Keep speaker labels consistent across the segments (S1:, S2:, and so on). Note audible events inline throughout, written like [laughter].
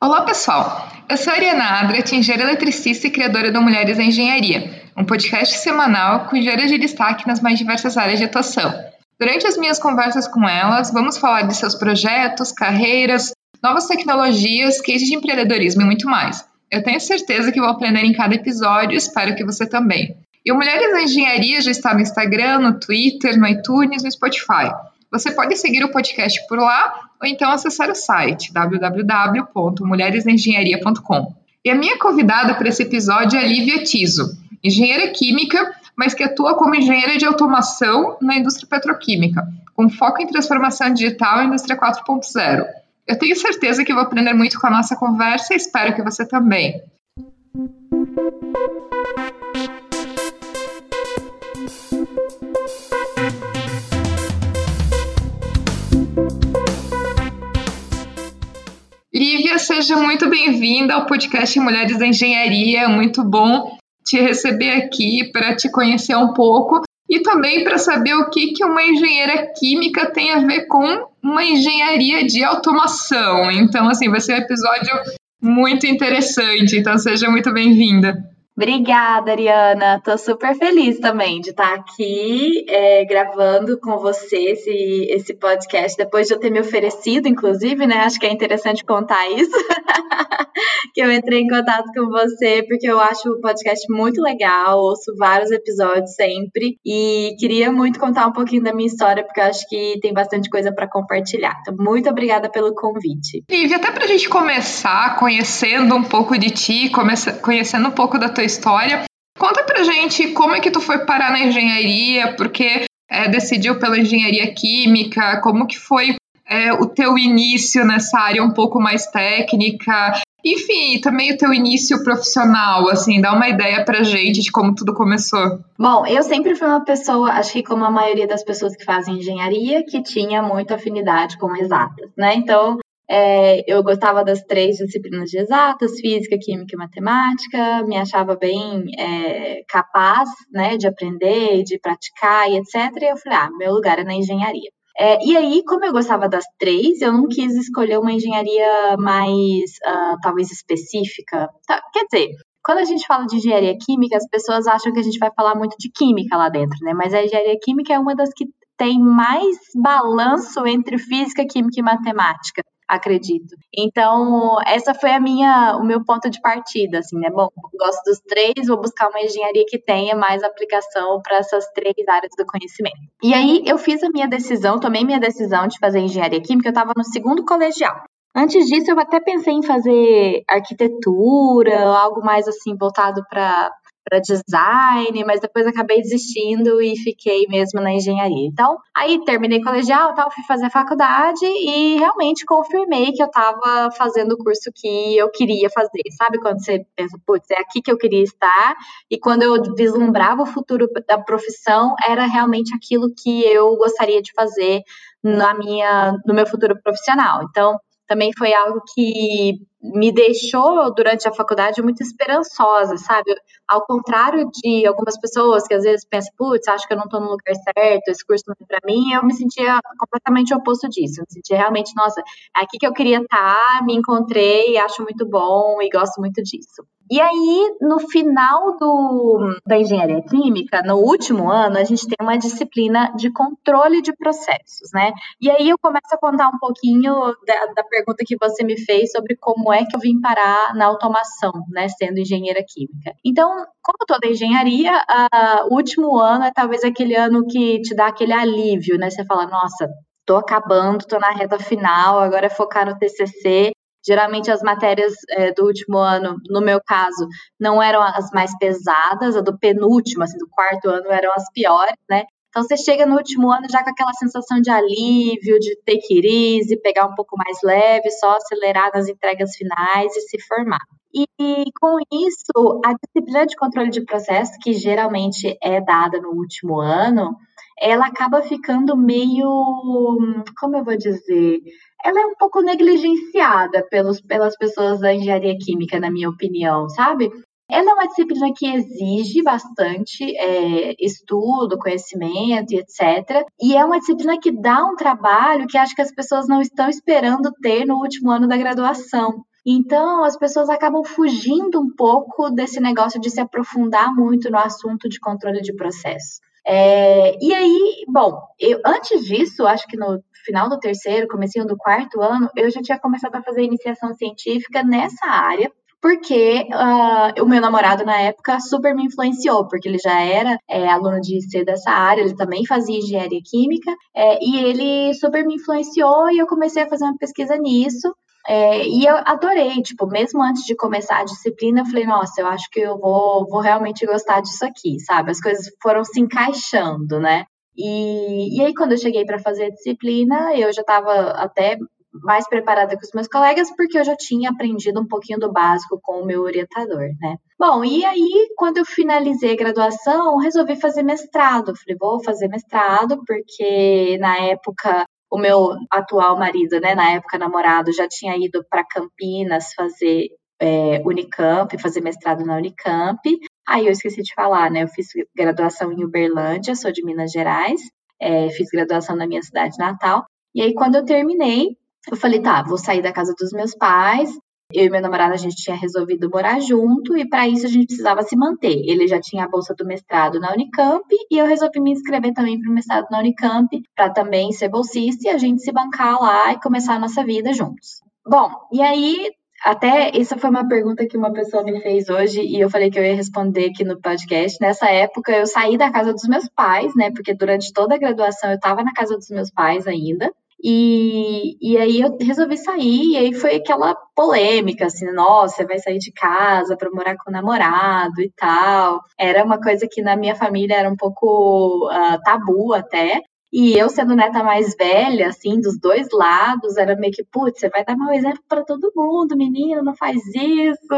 S1: Olá, pessoal! Eu sou a Ariana Adrat, engenheira eletricista e criadora do Mulheres na Engenharia, um podcast semanal com engenheiras de destaque nas mais diversas áreas de atuação. Durante as minhas conversas com elas, vamos falar de seus projetos, carreiras, novas tecnologias, cases de empreendedorismo e muito mais. Eu tenho certeza que vou aprender em cada episódio e espero que você também. E o Mulheres na Engenharia já está no Instagram, no Twitter, no iTunes, no Spotify. Você pode seguir o podcast por lá ou então acessar o site www.mulheresengenharia.com. E a minha convidada para esse episódio é Lívia Tiso, engenheira química, mas que atua como engenheira de automação na indústria petroquímica, com foco em transformação digital e indústria 4.0. Eu tenho certeza que vou aprender muito com a nossa conversa e espero que você também. Lívia, seja muito bem-vinda ao podcast Mulheres da Engenharia. Muito bom te receber aqui para te conhecer um pouco e também para saber o que, que uma engenheira química tem a ver com uma engenharia de automação. Então, assim, vai ser um episódio muito interessante. Então, seja muito bem-vinda.
S2: Obrigada, Ariana. Tô super feliz também de estar aqui é, gravando com você esse, esse podcast, depois de eu ter me oferecido, inclusive, né? Acho que é interessante contar isso. [laughs] que eu entrei em contato com você, porque eu acho o podcast muito legal, ouço vários episódios sempre, e queria muito contar um pouquinho da minha história, porque eu acho que tem bastante coisa para compartilhar. Então, muito obrigada pelo convite.
S1: Lívia, até para a gente começar conhecendo um pouco de ti, conhecendo um pouco da tua história. Conta pra gente como é que tu foi parar na engenharia, porque é, decidiu pela engenharia química, como que foi é, o teu início nessa área um pouco mais técnica, enfim, também o teu início profissional, assim, dá uma ideia pra gente de como tudo começou.
S2: Bom, eu sempre fui uma pessoa, acho que como a maioria das pessoas que fazem engenharia, que tinha muita afinidade com exatas, né? Então, é, eu gostava das três disciplinas de exatas, física, química e matemática, me achava bem é, capaz né, de aprender, de praticar e etc. E eu falei, ah, meu lugar é na engenharia. É, e aí, como eu gostava das três, eu não quis escolher uma engenharia mais, uh, talvez, específica. Tá, quer dizer, quando a gente fala de engenharia química, as pessoas acham que a gente vai falar muito de química lá dentro, né? Mas a engenharia química é uma das que tem mais balanço entre física, química e matemática acredito. Então, essa foi a minha, o meu ponto de partida, assim, né? Bom, gosto dos três, vou buscar uma engenharia que tenha mais aplicação para essas três áreas do conhecimento. E aí eu fiz a minha decisão, tomei minha decisão de fazer engenharia química, eu estava no segundo colegial. Antes disso, eu até pensei em fazer arquitetura, algo mais assim voltado para para design, mas depois acabei desistindo e fiquei mesmo na engenharia. Então, aí terminei colegial, tal, fui fazer faculdade e realmente confirmei que eu estava fazendo o curso que eu queria fazer. Sabe quando você pensa, putz, é aqui que eu queria estar? E quando eu vislumbrava o futuro da profissão, era realmente aquilo que eu gostaria de fazer na minha, no meu futuro profissional. Então, também foi algo que me deixou durante a faculdade muito esperançosa, sabe? Ao contrário de algumas pessoas que às vezes pensam, putz, acho que eu não estou no lugar certo, esse curso não é para mim, eu me sentia completamente oposto disso. Eu me sentia realmente, nossa, é aqui que eu queria estar, me encontrei, acho muito bom e gosto muito disso. E aí, no final do, da engenharia química, no último ano, a gente tem uma disciplina de controle de processos, né? E aí eu começo a contar um pouquinho da, da pergunta que você me fez sobre como é que eu vim parar na automação, né? Sendo engenheira química. Então, como toda engenharia, o último ano é talvez aquele ano que te dá aquele alívio, né? Você fala, nossa, tô acabando, tô na reta final, agora é focar no TCC Geralmente as matérias é, do último ano, no meu caso, não eram as mais pesadas, a do penúltimo, assim, do quarto ano eram as piores, né? Então você chega no último ano já com aquela sensação de alívio, de it easy, pegar um pouco mais leve, só acelerar nas entregas finais e se formar. E com isso, a disciplina de controle de processo, que geralmente é dada no último ano, ela acaba ficando meio, como eu vou dizer, ela é um pouco negligenciada pelos, pelas pessoas da engenharia química, na minha opinião, sabe? Ela é uma disciplina que exige bastante é, estudo, conhecimento e etc. E é uma disciplina que dá um trabalho que acho que as pessoas não estão esperando ter no último ano da graduação. Então, as pessoas acabam fugindo um pouco desse negócio de se aprofundar muito no assunto de controle de processo. É, e aí, bom, eu, antes disso, acho que no final do terceiro, comecinho do quarto ano, eu já tinha começado a fazer iniciação científica nessa área, porque uh, o meu namorado na época super me influenciou, porque ele já era é, aluno de C dessa área, ele também fazia engenharia química, é, e ele super me influenciou e eu comecei a fazer uma pesquisa nisso. É, e eu adorei, tipo, mesmo antes de começar a disciplina, eu falei, nossa, eu acho que eu vou, vou realmente gostar disso aqui, sabe? As coisas foram se encaixando, né? E, e aí, quando eu cheguei para fazer a disciplina, eu já estava até mais preparada que os meus colegas, porque eu já tinha aprendido um pouquinho do básico com o meu orientador, né? Bom, e aí, quando eu finalizei a graduação, resolvi fazer mestrado. Falei, vou fazer mestrado, porque na época o meu atual marido, né, na época namorado, já tinha ido para Campinas fazer é, Unicamp, fazer mestrado na Unicamp. Aí eu esqueci de falar, né? Eu fiz graduação em Uberlândia, sou de Minas Gerais, é, fiz graduação na minha cidade natal. E aí, quando eu terminei, eu falei, tá, vou sair da casa dos meus pais, eu e meu namorado, a gente tinha resolvido morar junto e para isso a gente precisava se manter. Ele já tinha a bolsa do mestrado na Unicamp e eu resolvi me inscrever também para o mestrado na Unicamp para também ser bolsista e a gente se bancar lá e começar a nossa vida juntos. Bom, e aí até essa foi uma pergunta que uma pessoa me fez hoje e eu falei que eu ia responder aqui no podcast. Nessa época eu saí da casa dos meus pais, né? Porque durante toda a graduação eu estava na casa dos meus pais ainda. E, e aí eu resolvi sair, e aí foi aquela polêmica, assim, nossa, você vai sair de casa para morar com o namorado e tal. Era uma coisa que na minha família era um pouco uh, tabu até. E eu sendo neta mais velha, assim, dos dois lados, era meio que, putz, você vai dar mau exemplo para todo mundo, menino, não faz isso.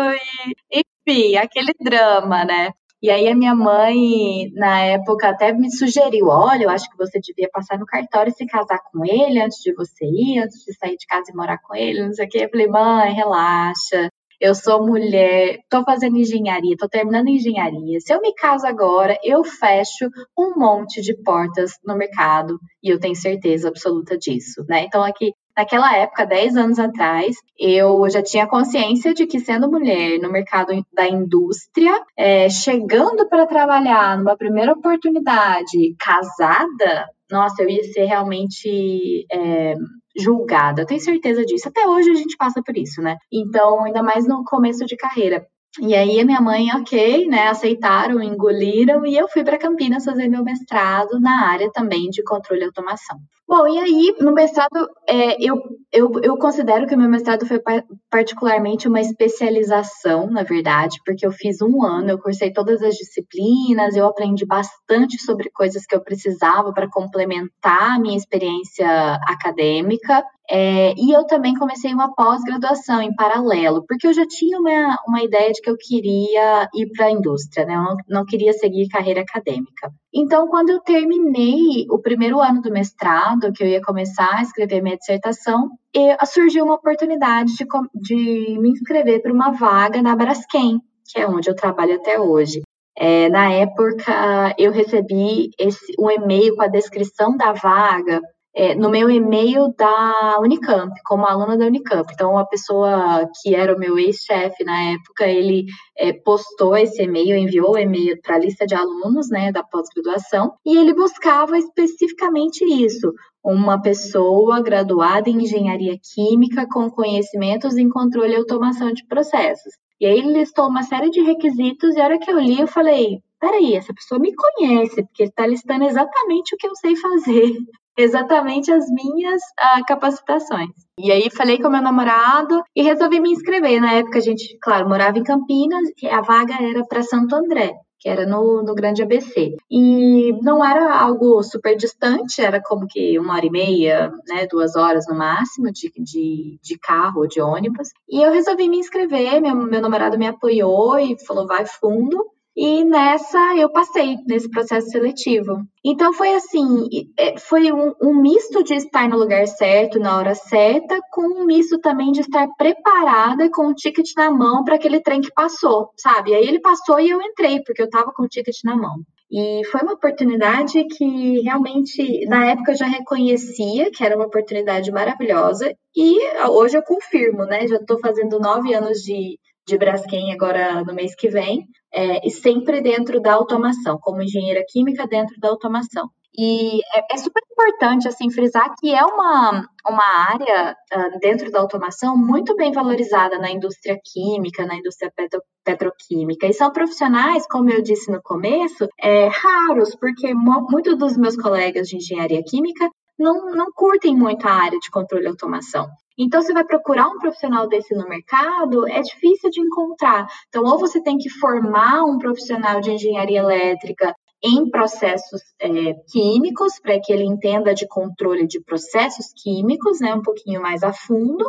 S2: E, enfim, aquele drama, né? E aí a minha mãe, na época, até me sugeriu: olha, eu acho que você devia passar no cartório e se casar com ele antes de você ir, antes de sair de casa e morar com ele, não sei o quê. Eu falei, mãe, relaxa. Eu sou mulher, tô fazendo engenharia, tô terminando engenharia. Se eu me caso agora, eu fecho um monte de portas no mercado e eu tenho certeza absoluta disso, né? Então aqui Naquela época, 10 anos atrás, eu já tinha consciência de que, sendo mulher no mercado da indústria, é, chegando para trabalhar numa primeira oportunidade casada, nossa, eu ia ser realmente é, julgada. Eu tenho certeza disso. Até hoje a gente passa por isso, né? Então, ainda mais no começo de carreira. E aí a minha mãe, ok, né, aceitaram, engoliram e eu fui para Campinas fazer meu mestrado na área também de controle e automação. Bom, e aí no mestrado é, eu, eu, eu considero que o meu mestrado foi particularmente uma especialização, na verdade, porque eu fiz um ano, eu cursei todas as disciplinas, eu aprendi bastante sobre coisas que eu precisava para complementar a minha experiência acadêmica. É, e eu também comecei uma pós-graduação em paralelo, porque eu já tinha uma, uma ideia de que eu queria ir para a indústria, né? Eu não, não queria seguir carreira acadêmica. Então, quando eu terminei o primeiro ano do mestrado, que eu ia começar a escrever minha dissertação, eu, surgiu uma oportunidade de, de me inscrever para uma vaga na Braskem, que é onde eu trabalho até hoje. É, na época, eu recebi esse, um e-mail com a descrição da vaga é, no meu e-mail da Unicamp, como aluna da Unicamp. Então, a pessoa que era o meu ex-chefe na época, ele é, postou esse e-mail, enviou o e-mail para a lista de alunos né, da pós-graduação, e ele buscava especificamente isso. Uma pessoa graduada em engenharia química com conhecimentos em controle e automação de processos. E aí ele listou uma série de requisitos, e a hora que eu li, eu falei: peraí, essa pessoa me conhece, porque está listando exatamente o que eu sei fazer exatamente as minhas uh, capacitações. E aí falei com meu namorado e resolvi me inscrever. Na época a gente, claro, morava em Campinas e a vaga era para Santo André que era no, no Grande ABC. E não era algo super distante, era como que uma hora e meia, né, duas horas no máximo de, de, de carro ou de ônibus. E eu resolvi me inscrever, meu, meu namorado me apoiou e falou, vai fundo. E nessa eu passei nesse processo seletivo. Então foi assim, é, foi um, um, misto de estar no lugar certo, na hora certa, com um misto também de estar preparada com o ticket na mão para aquele trem que passou, sabe? Aí ele passou e eu entrei, porque eu estava com o ticket na mão. E foi uma oportunidade que realmente, na época, eu já reconhecia que era uma oportunidade maravilhosa. E hoje eu confirmo, né? Já estou fazendo nove anos de, de Braskem agora no mês que vem, é, e sempre dentro da automação, como engenheira química dentro da automação. E é, é super importante assim frisar que é uma, uma área uh, dentro da automação muito bem valorizada na indústria química, na indústria petro, petroquímica. E são profissionais, como eu disse no começo, é, raros, porque muitos dos meus colegas de engenharia química não, não curtem muito a área de controle e automação. Então, você vai procurar um profissional desse no mercado, é difícil de encontrar. Então, ou você tem que formar um profissional de engenharia elétrica em processos é, químicos, para que ele entenda de controle de processos químicos, né, um pouquinho mais a fundo,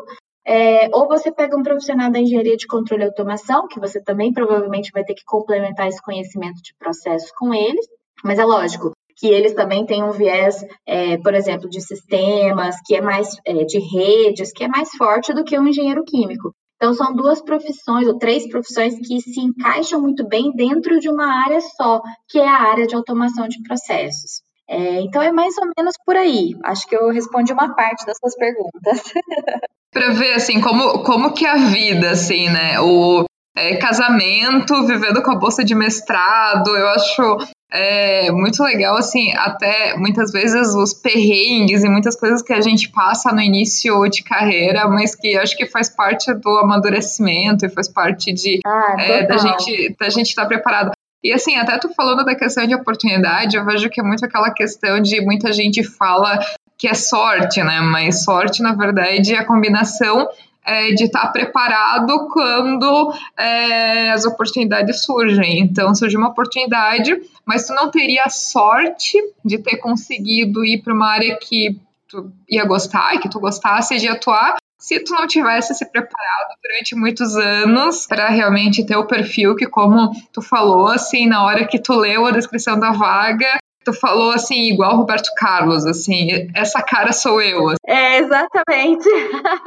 S2: é, ou você pega um profissional da engenharia de controle e automação, que você também provavelmente vai ter que complementar esse conhecimento de processos com eles, mas é lógico que eles também têm um viés, é, por exemplo, de sistemas, que é mais é, de redes, que é mais forte do que um engenheiro químico. Então, são duas profissões, ou três profissões, que se encaixam muito bem dentro de uma área só, que é a área de automação de processos. É, então, é mais ou menos por aí. Acho que eu respondi uma parte das suas perguntas. [laughs]
S1: Para ver, assim, como, como que é a vida, assim, né? O é, casamento, vivendo com a bolsa de mestrado, eu acho é muito legal, assim, até muitas vezes os perrengues e muitas coisas que a gente passa no início de carreira, mas que acho que faz parte do amadurecimento e faz parte de
S2: ah,
S1: é, da gente da gente estar tá preparado. E assim, até tu falando da questão de oportunidade, eu vejo que é muito aquela questão de muita gente fala que é sorte, né? Mas sorte, na verdade, é a combinação é, de estar preparado quando é, as oportunidades surgem. Então, surge uma oportunidade, mas tu não teria sorte de ter conseguido ir para uma área que tu ia gostar, que tu gostasse de atuar, se tu não tivesse se preparado durante muitos anos para realmente ter o perfil que, como tu falou, assim, na hora que tu leu a descrição da vaga, Tu falou assim, igual Roberto Carlos, assim, essa cara sou eu.
S2: É, exatamente.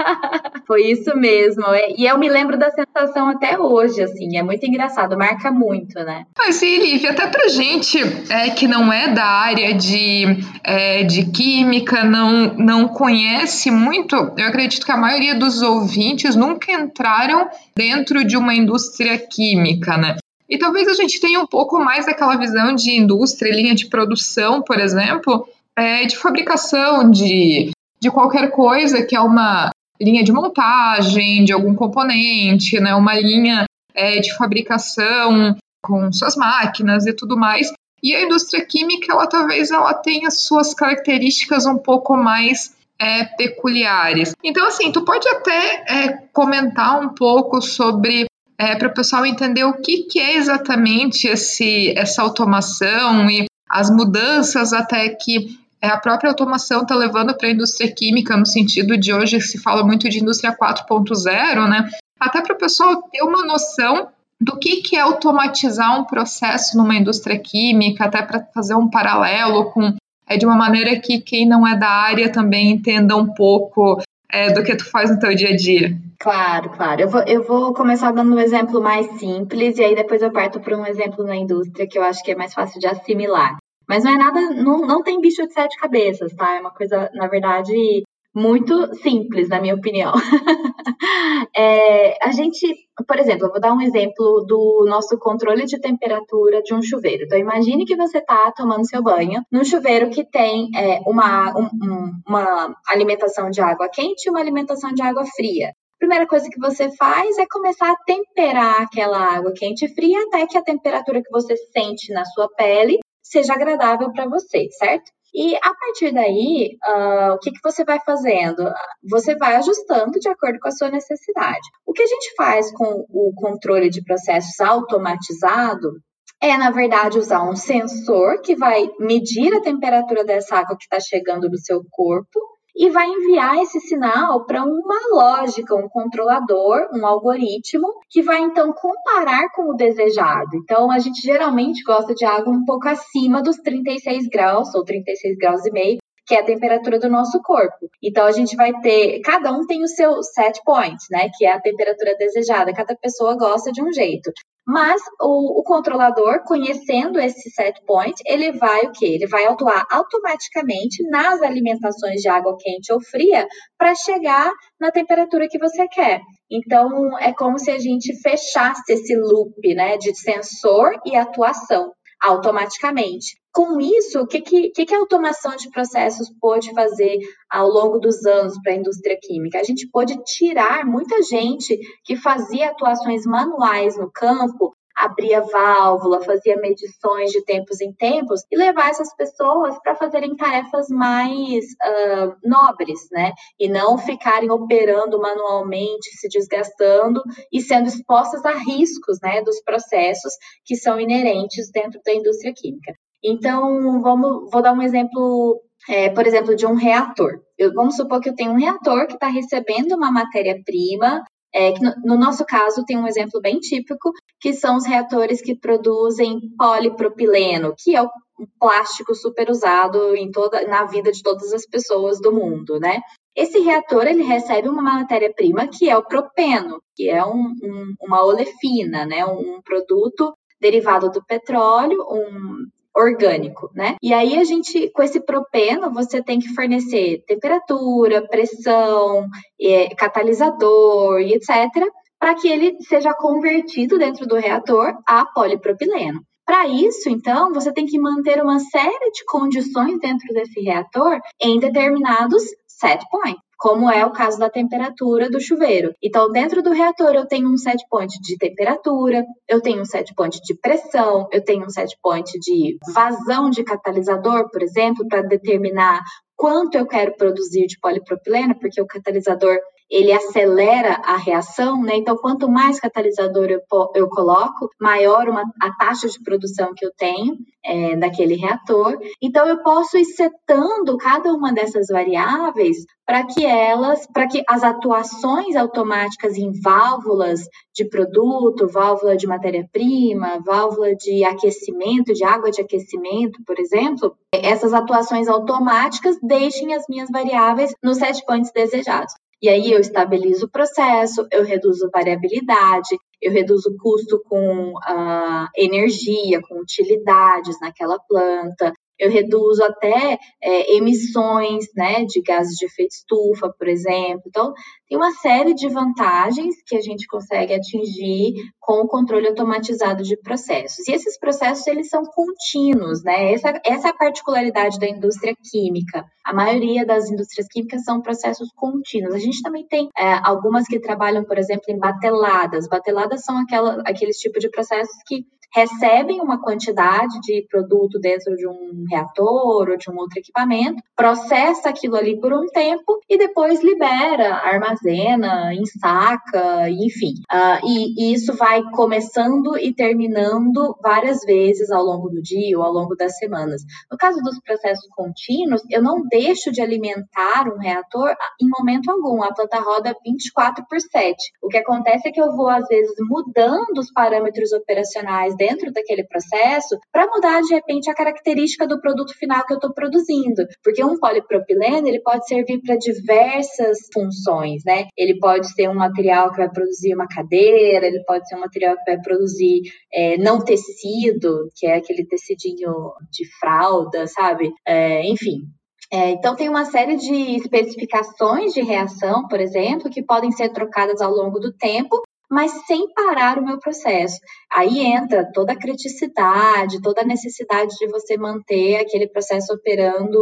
S2: [laughs] Foi isso mesmo. É, e eu me lembro da sensação até hoje, assim, é muito engraçado, marca muito, né?
S1: Mas e Lívia, até pra gente é, que não é da área de, é, de química, não, não conhece muito, eu acredito que a maioria dos ouvintes nunca entraram dentro de uma indústria química, né? E talvez a gente tenha um pouco mais daquela visão de indústria, linha de produção, por exemplo, é, de fabricação de, de qualquer coisa que é uma linha de montagem de algum componente, né, uma linha é, de fabricação com suas máquinas e tudo mais. E a indústria química, ela talvez ela tenha suas características um pouco mais é, peculiares. Então, assim, tu pode até é, comentar um pouco sobre é, para o pessoal entender o que, que é exatamente esse, essa automação e as mudanças até que é, a própria automação está levando para a indústria química, no sentido de hoje se fala muito de indústria 4.0, né? Até para o pessoal ter uma noção do que, que é automatizar um processo numa indústria química, até para fazer um paralelo com é de uma maneira que quem não é da área também entenda um pouco é, do que tu faz no teu dia a dia.
S2: Claro, claro. Eu vou, eu vou começar dando um exemplo mais simples e aí depois eu parto para um exemplo na indústria que eu acho que é mais fácil de assimilar. Mas não é nada, não, não tem bicho de sete cabeças, tá? É uma coisa, na verdade, muito simples, na minha opinião. [laughs] é, a gente, por exemplo, eu vou dar um exemplo do nosso controle de temperatura de um chuveiro. Então, imagine que você está tomando seu banho num chuveiro que tem é, uma, um, uma alimentação de água quente e uma alimentação de água fria primeira coisa que você faz é começar a temperar aquela água quente e fria até que a temperatura que você sente na sua pele seja agradável para você, certo? E a partir daí, uh, o que, que você vai fazendo? Você vai ajustando de acordo com a sua necessidade. O que a gente faz com o controle de processos automatizado é, na verdade, usar um sensor que vai medir a temperatura dessa água que está chegando no seu corpo e vai enviar esse sinal para uma lógica, um controlador, um algoritmo, que vai então comparar com o desejado. Então, a gente geralmente gosta de água um pouco acima dos 36 graus ou 36 graus e meio, que é a temperatura do nosso corpo. Então a gente vai ter, cada um tem o seu set point, né, que é a temperatura desejada, cada pessoa gosta de um jeito. Mas o, o, controlador, conhecendo esse set point, ele vai o quê? Ele vai atuar automaticamente nas alimentações de água quente ou fria para chegar na temperatura que você quer. Então, é como se a gente fechasse esse loop né, de sensor e atuação automaticamente. Com isso, o que, que, que a automação de processos pôde fazer ao longo dos anos para a indústria química? A gente pôde tirar muita gente que fazia atuações manuais no campo abria válvula, fazia medições de tempos em tempos e levar essas pessoas para fazerem tarefas mais uh, nobres, né? E não ficarem operando manualmente, se desgastando e sendo expostas a riscos, né, dos processos que são inerentes dentro da indústria química. Então, vamos, vou dar um exemplo, é, por exemplo, de um reator. Eu, vamos supor que eu tenho um reator que está recebendo uma matéria-prima é, que no, no, nosso caso tem um exemplo bem típico, que são os reatores que produzem polipropileno, que é o plástico super usado em toda, na vida de todas as pessoas do mundo, né? Esse reator ele recebe uma matéria-prima que é o propeno, que é um, um, uma olefina, né? Um produto derivado do petróleo, um orgânico, né? E aí a gente, com esse propeno, você tem que fornecer temperatura, pressão, é, catalisador e etc., para que ele seja convertido dentro do reator a polipropileno. Para isso, então, você tem que manter uma série de condições dentro desse reator em determinados set points como é o caso da temperatura do chuveiro. Então, dentro do reator, eu tenho um set point de temperatura, eu tenho um set point de pressão, eu tenho um set point de vazão de catalisador, por exemplo, para determinar quanto eu quero produzir de polipropileno, porque o catalisador ele acelera a reação, né? Então, quanto mais catalisador eu, eu coloco, maior uma, a taxa de produção que eu tenho é, daquele reator. Então, eu posso ir setando cada uma dessas variáveis para que elas, para que as atuações automáticas em válvulas de produto, válvula de matéria-prima, válvula de aquecimento, de água de aquecimento, por exemplo, essas atuações automáticas deixem as minhas variáveis nos set points desejados. E aí eu estabilizo o processo, eu reduzo variabilidade, eu reduzo o custo com uh, energia, com utilidades naquela planta, eu reduzo até é, emissões né, de gases de efeito estufa, por exemplo. Então, tem uma série de vantagens que a gente consegue atingir com o controle automatizado de processos. E esses processos, eles são contínuos, né? Essa, essa é a particularidade da indústria química. A maioria das indústrias químicas são processos contínuos. A gente também tem é, algumas que trabalham, por exemplo, em bateladas. Bateladas são aquela, aqueles tipos de processos que recebem uma quantidade de produto dentro de um reator ou de um outro equipamento, processa aquilo ali por um tempo e depois libera, armazena, ensaca, enfim. Uh, e, e, isso vai começando e terminando várias vezes ao longo do dia ou ao longo das semanas. No caso dos processos contínuos, eu não deixo de alimentar um reator em momento algum. A planta roda 24 por 7. O que acontece é que eu vou, às vezes, mudando os parâmetros operacionais dentro daquele processo para mudar de repente a característica do produto final que eu estou produzindo, porque um polipropileno ele pode servir para diversas funções, né? Ele pode ser um material que vai produzir uma cadeira, ele pode ser um material que vai produzir é, não tecido, que é aquele tecidinho de fralda, sabe? É, enfim, é, então, tem uma série de especificações de reação, por exemplo, que podem ser trocadas ao longo do tempo mas sem parar o meu processo. Aí entra toda a criticidade, toda a necessidade de você manter aquele processo operando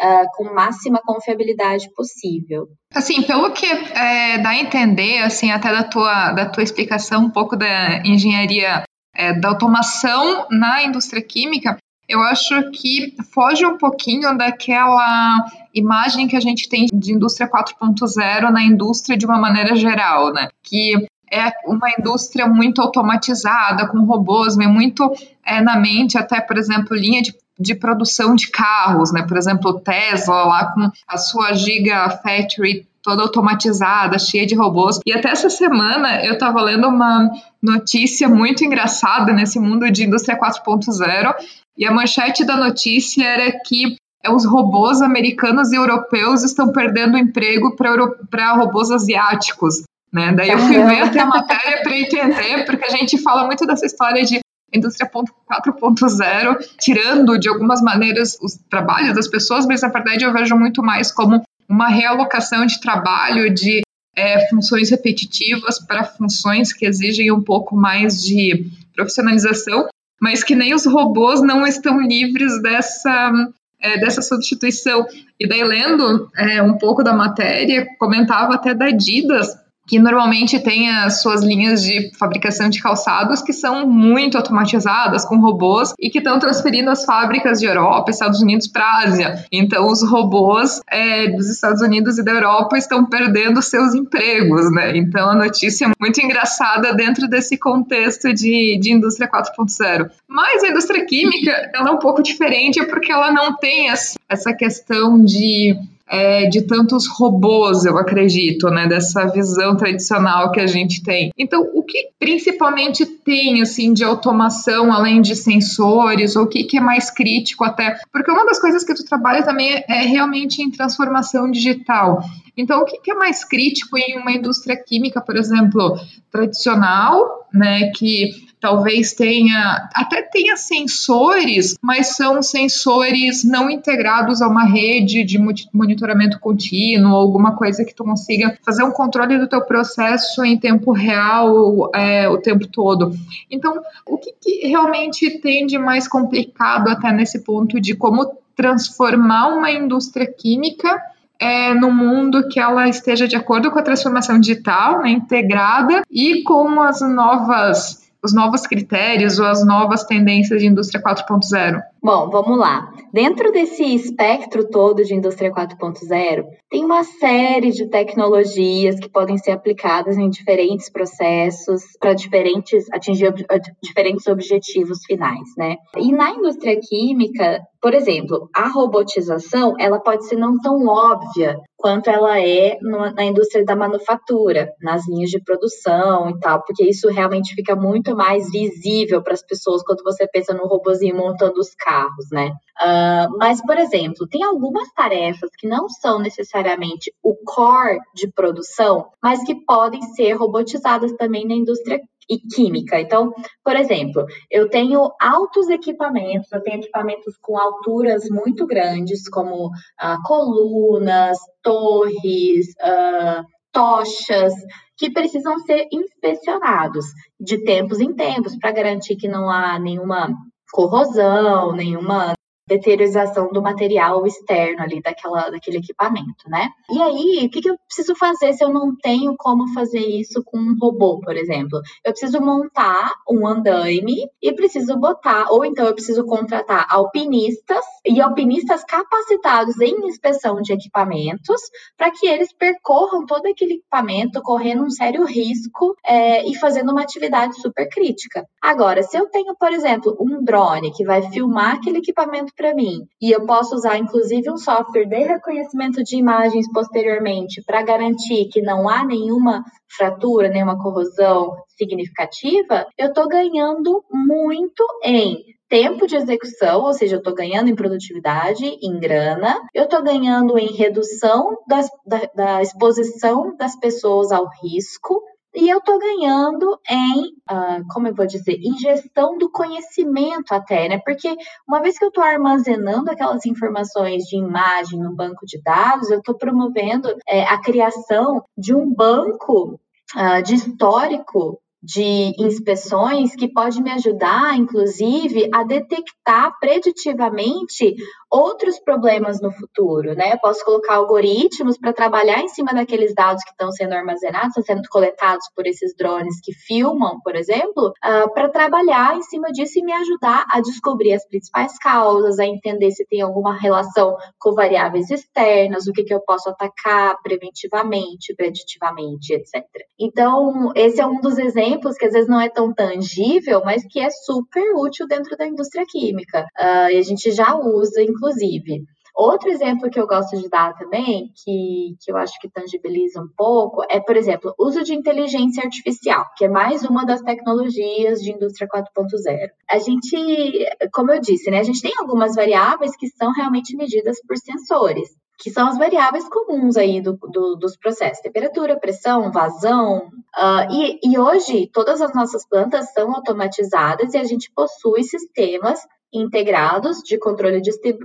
S2: uh, com máxima confiabilidade possível.
S1: Assim, pelo que é, dá a entender, assim, até da tua, da tua explicação um pouco da engenharia, é, da automação na indústria química, eu acho que foge um pouquinho daquela imagem que a gente tem de indústria 4.0 na indústria de uma maneira geral, né? Que é uma indústria muito automatizada, com robôs, muito é, na mente, até, por exemplo, linha de, de produção de carros, né? Por exemplo, Tesla lá com a sua Gigafactory toda automatizada, cheia de robôs. E até essa semana eu estava lendo uma notícia muito engraçada nesse mundo de indústria 4.0, e a manchete da notícia era que é, os robôs americanos e europeus estão perdendo emprego para robôs asiáticos. Né? Daí eu fui ver até a matéria para entender, porque a gente fala muito dessa história de indústria 4.0, tirando de algumas maneiras os trabalhos das pessoas, mas na verdade eu vejo muito mais como uma realocação de trabalho, de é, funções repetitivas para funções que exigem um pouco mais de profissionalização, mas que nem os robôs não estão livres dessa, é, dessa substituição. E daí, lendo é, um pouco da matéria, comentava até da Adidas, que normalmente tem as suas linhas de fabricação de calçados que são muito automatizadas com robôs e que estão transferindo as fábricas de Europa, Estados Unidos para a Ásia. Então, os robôs é, dos Estados Unidos e da Europa estão perdendo seus empregos, né? Então, a notícia é muito engraçada dentro desse contexto de, de indústria 4.0. Mas a indústria química ela é um pouco diferente porque ela não tem essa questão de é, de tantos robôs, eu acredito, né, dessa visão tradicional que a gente tem. Então, o que principalmente tem assim de automação, além de sensores, ou o que, que é mais crítico até? Porque uma das coisas que tu trabalha também é realmente em transformação digital. Então, o que, que é mais crítico em uma indústria química, por exemplo, tradicional, né, que talvez tenha, até tenha sensores, mas são sensores não integrados a uma rede de monitoramento contínuo, alguma coisa que tu consiga fazer um controle do teu processo em tempo real é, o tempo todo. Então, o que, que realmente tem de mais complicado até nesse ponto de como transformar uma indústria química é, no mundo que ela esteja de acordo com a transformação digital, né, integrada e com as novas os novos critérios ou as novas tendências de indústria 4.0?
S2: Bom, vamos lá. Dentro desse espectro todo de indústria 4.0, tem uma série de tecnologias que podem ser aplicadas em diferentes processos para diferentes atingir ob diferentes objetivos finais, né? E na indústria química, por exemplo, a robotização, ela pode ser não tão óbvia quanto ela é na indústria da manufatura, nas linhas de produção e tal, porque isso realmente fica muito mais visível para as pessoas quando você pensa no robozinho montando os carros, né? Uh, mas, por exemplo, tem algumas tarefas que não são necessariamente o core de produção, mas que podem ser robotizadas também na indústria e química. Então, por exemplo, eu tenho altos equipamentos, eu tenho equipamentos com alturas muito grandes, como uh, colunas, torres, uh, tochas, que precisam ser inspecionados de tempos em tempos para garantir que não há nenhuma corrosão, nenhuma deteriorização do material externo ali daquela, daquele equipamento, né? E aí, o que, que eu preciso fazer se eu não tenho como fazer isso com um robô, por exemplo? Eu preciso montar um andaime e preciso botar, ou então eu preciso contratar alpinistas e alpinistas capacitados em inspeção de equipamentos para que eles percorram todo aquele equipamento correndo um sério risco é, e fazendo uma atividade super crítica. Agora, se eu tenho, por exemplo, um drone que vai filmar aquele equipamento para mim. E eu posso usar, inclusive, um software de reconhecimento de imagens posteriormente para garantir que não há nenhuma fratura, nenhuma corrosão significativa. Eu estou ganhando muito em tempo de execução, ou seja, eu estou ganhando em produtividade, em grana, eu estou ganhando em redução das, da, da exposição das pessoas ao risco, e eu estou ganhando em, uh, como eu vou dizer, em gestão do conhecimento até, né? Porque uma vez que eu estou armazenando aquelas informações de imagem no banco de dados, eu estou promovendo é, a criação de um banco uh, de histórico de inspeções que pode me ajudar, inclusive, a detectar preditivamente outros problemas no futuro, né? Eu posso colocar algoritmos para trabalhar em cima daqueles dados que estão sendo armazenados, estão sendo coletados por esses drones que filmam, por exemplo, uh, ah, para trabalhar em cima disso e me ajudar a descobrir as principais causas, a entender se tem alguma relação com variáveis externas, o que, que eu posso atacar preventivamente, preditivamente, etc. Então, esse é um dos exemplos que às vezes não é tão tangível, mas que é super útil dentro da indústria química. Uh, e a gente já usa, inclusive inclusive. Outro exemplo que eu gosto de dar também, que, que eu acho que tangibiliza um pouco, é, por exemplo, uso de inteligência artificial, que é mais uma das tecnologias de indústria 4.0. A gente, como eu disse, né, a gente tem algumas variáveis que são realmente medidas por sensores que são as variáveis comuns aí do, do, dos processos, temperatura, pressão, vazão. Uh, e, e hoje, todas as nossas plantas são automatizadas e a gente possui sistemas integrados de controle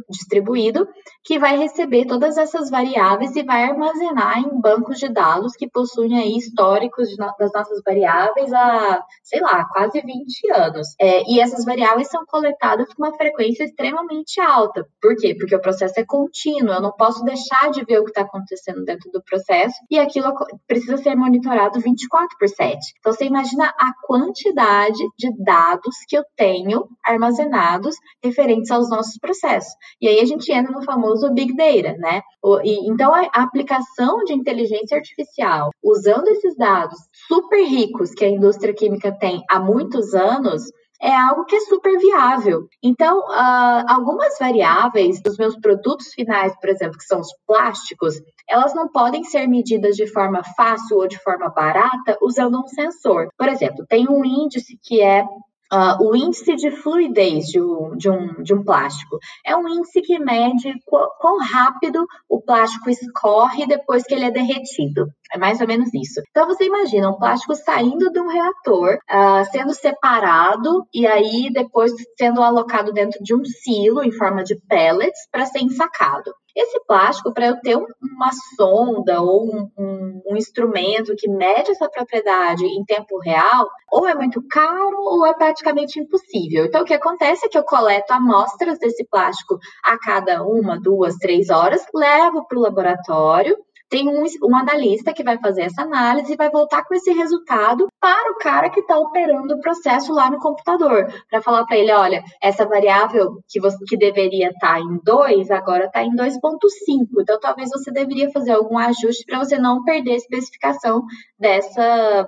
S2: distribuído que vai receber todas essas variáveis e vai armazenar em bancos de dados que possuem aí históricos das nossas variáveis há, sei lá, quase 20 anos. É, e essas variáveis são coletadas com uma frequência extremamente alta. Por quê? Porque o processo é contínuo, eu não posso deixar de ver o que está acontecendo dentro do processo e aquilo precisa ser monitorado 24 por 7. Então você imagina a quantidade de dados que eu tenho armazenados referentes aos nossos processos. E aí a gente entra no famoso Big Data, né? Então a aplicação de inteligência artificial, usando esses dados super ricos que a indústria química tem há muitos anos, é algo que é super viável. Então, uh, algumas variáveis dos meus produtos finais, por exemplo, que são os plásticos, elas não podem ser medidas de forma fácil ou de forma barata usando um sensor. Por exemplo, tem um índice que é Uh, o índice de fluidez de um, de, um, de um plástico é um índice que mede quão, rápido o plástico escorre depois que ele é derretido. É mais ou menos isso. Então você imagina um plástico saindo de um reator, uh, sendo separado e aí depois sendo alocado dentro de um silo em forma de pellets para ser ensacado. Esse plástico, para eu ter uma sonda ou um, um, um, instrumento que mede essa propriedade em tempo real, ou é muito caro ou é praticamente impossível. Então, o que acontece é que eu coleto amostras desse plástico a cada uma, duas, três horas, levo para o laboratório tem um, um analista que vai fazer essa análise e vai voltar com esse resultado para o cara que está operando o processo lá no computador, para falar para ele, olha, essa variável que, você, que deveria estar tá em 2, agora está em 2.5, então talvez você deveria fazer algum ajuste para você não perder a especificação dessa,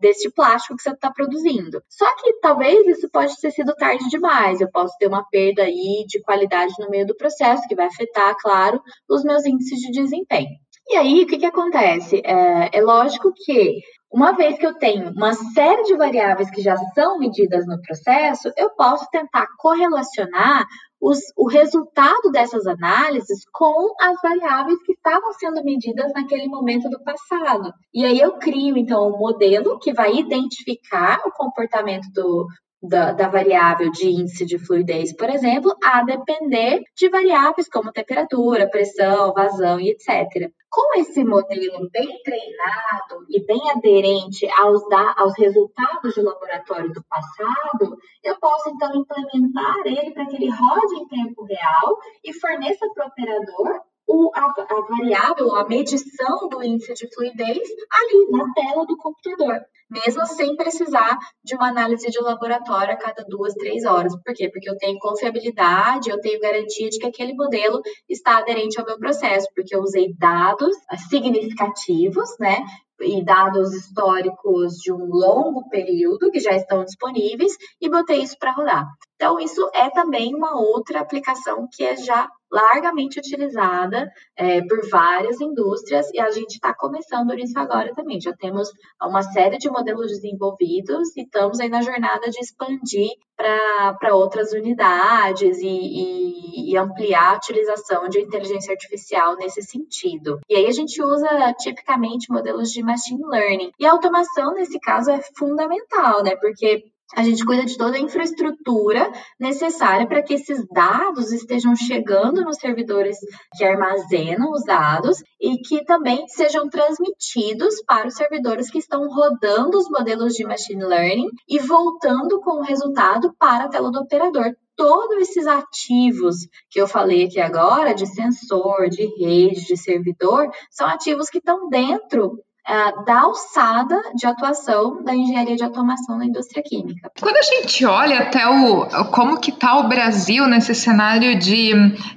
S2: desse, plástico que você está produzindo. Só que talvez isso pode ter sido tarde demais, eu posso ter uma perda aí de qualidade no meio do processo, que vai afetar, claro, os meus índices de desempenho. E aí, o que, que acontece? É, é lógico que uma vez que eu tenho uma série de variáveis que já são medidas no processo, eu posso tentar correlacionar os, o resultado dessas análises com as variáveis que estavam sendo medidas naquele momento do passado. E aí eu crio, então, um modelo que vai identificar o comportamento do, da, da, variável de índice de fluidez, por exemplo, a depender de variáveis como temperatura, pressão, vazão e etc. Com esse modelo bem treinado e bem aderente aos, da, aos resultados de laboratório do passado, eu posso então implementar ele para que ele rode em tempo real e forneça para o operador o, a, a, variável, a medição do índice de fluidez ali na tela do computador mesmo sem precisar de uma análise de laboratório a cada duas, três horas. Por quê? Porque eu tenho confiabilidade, eu tenho garantia de que aquele modelo está aderente ao meu processo, porque eu usei dados significativos, né? E dados históricos de um longo período que já estão disponíveis e botei isso para rodar. Então, isso é também uma outra aplicação que é já largamente utilizada é, por várias indústrias e a gente está começando nisso agora também. Já temos uma série de modelos desenvolvidos e estamos aí na jornada de expandir para outras unidades e, e, e, ampliar a utilização de inteligência artificial nesse sentido. E aí a gente usa tipicamente modelos de machine learning. E a automação, nesse caso, é fundamental, né? Porque a gente cuida de toda a infraestrutura necessária para que esses dados estejam chegando nos servidores que armazenam os dados e que também sejam transmitidos para os servidores que estão rodando os modelos de machine learning e voltando com o resultado para a tela do operador. Todos esses ativos que eu falei aqui agora, de sensor, de rede, de servidor, são ativos que estão dentro uh, da alçada de atuação da engenharia de automação na indústria química.
S1: Quando a gente olha até o como que está o Brasil nesse cenário de,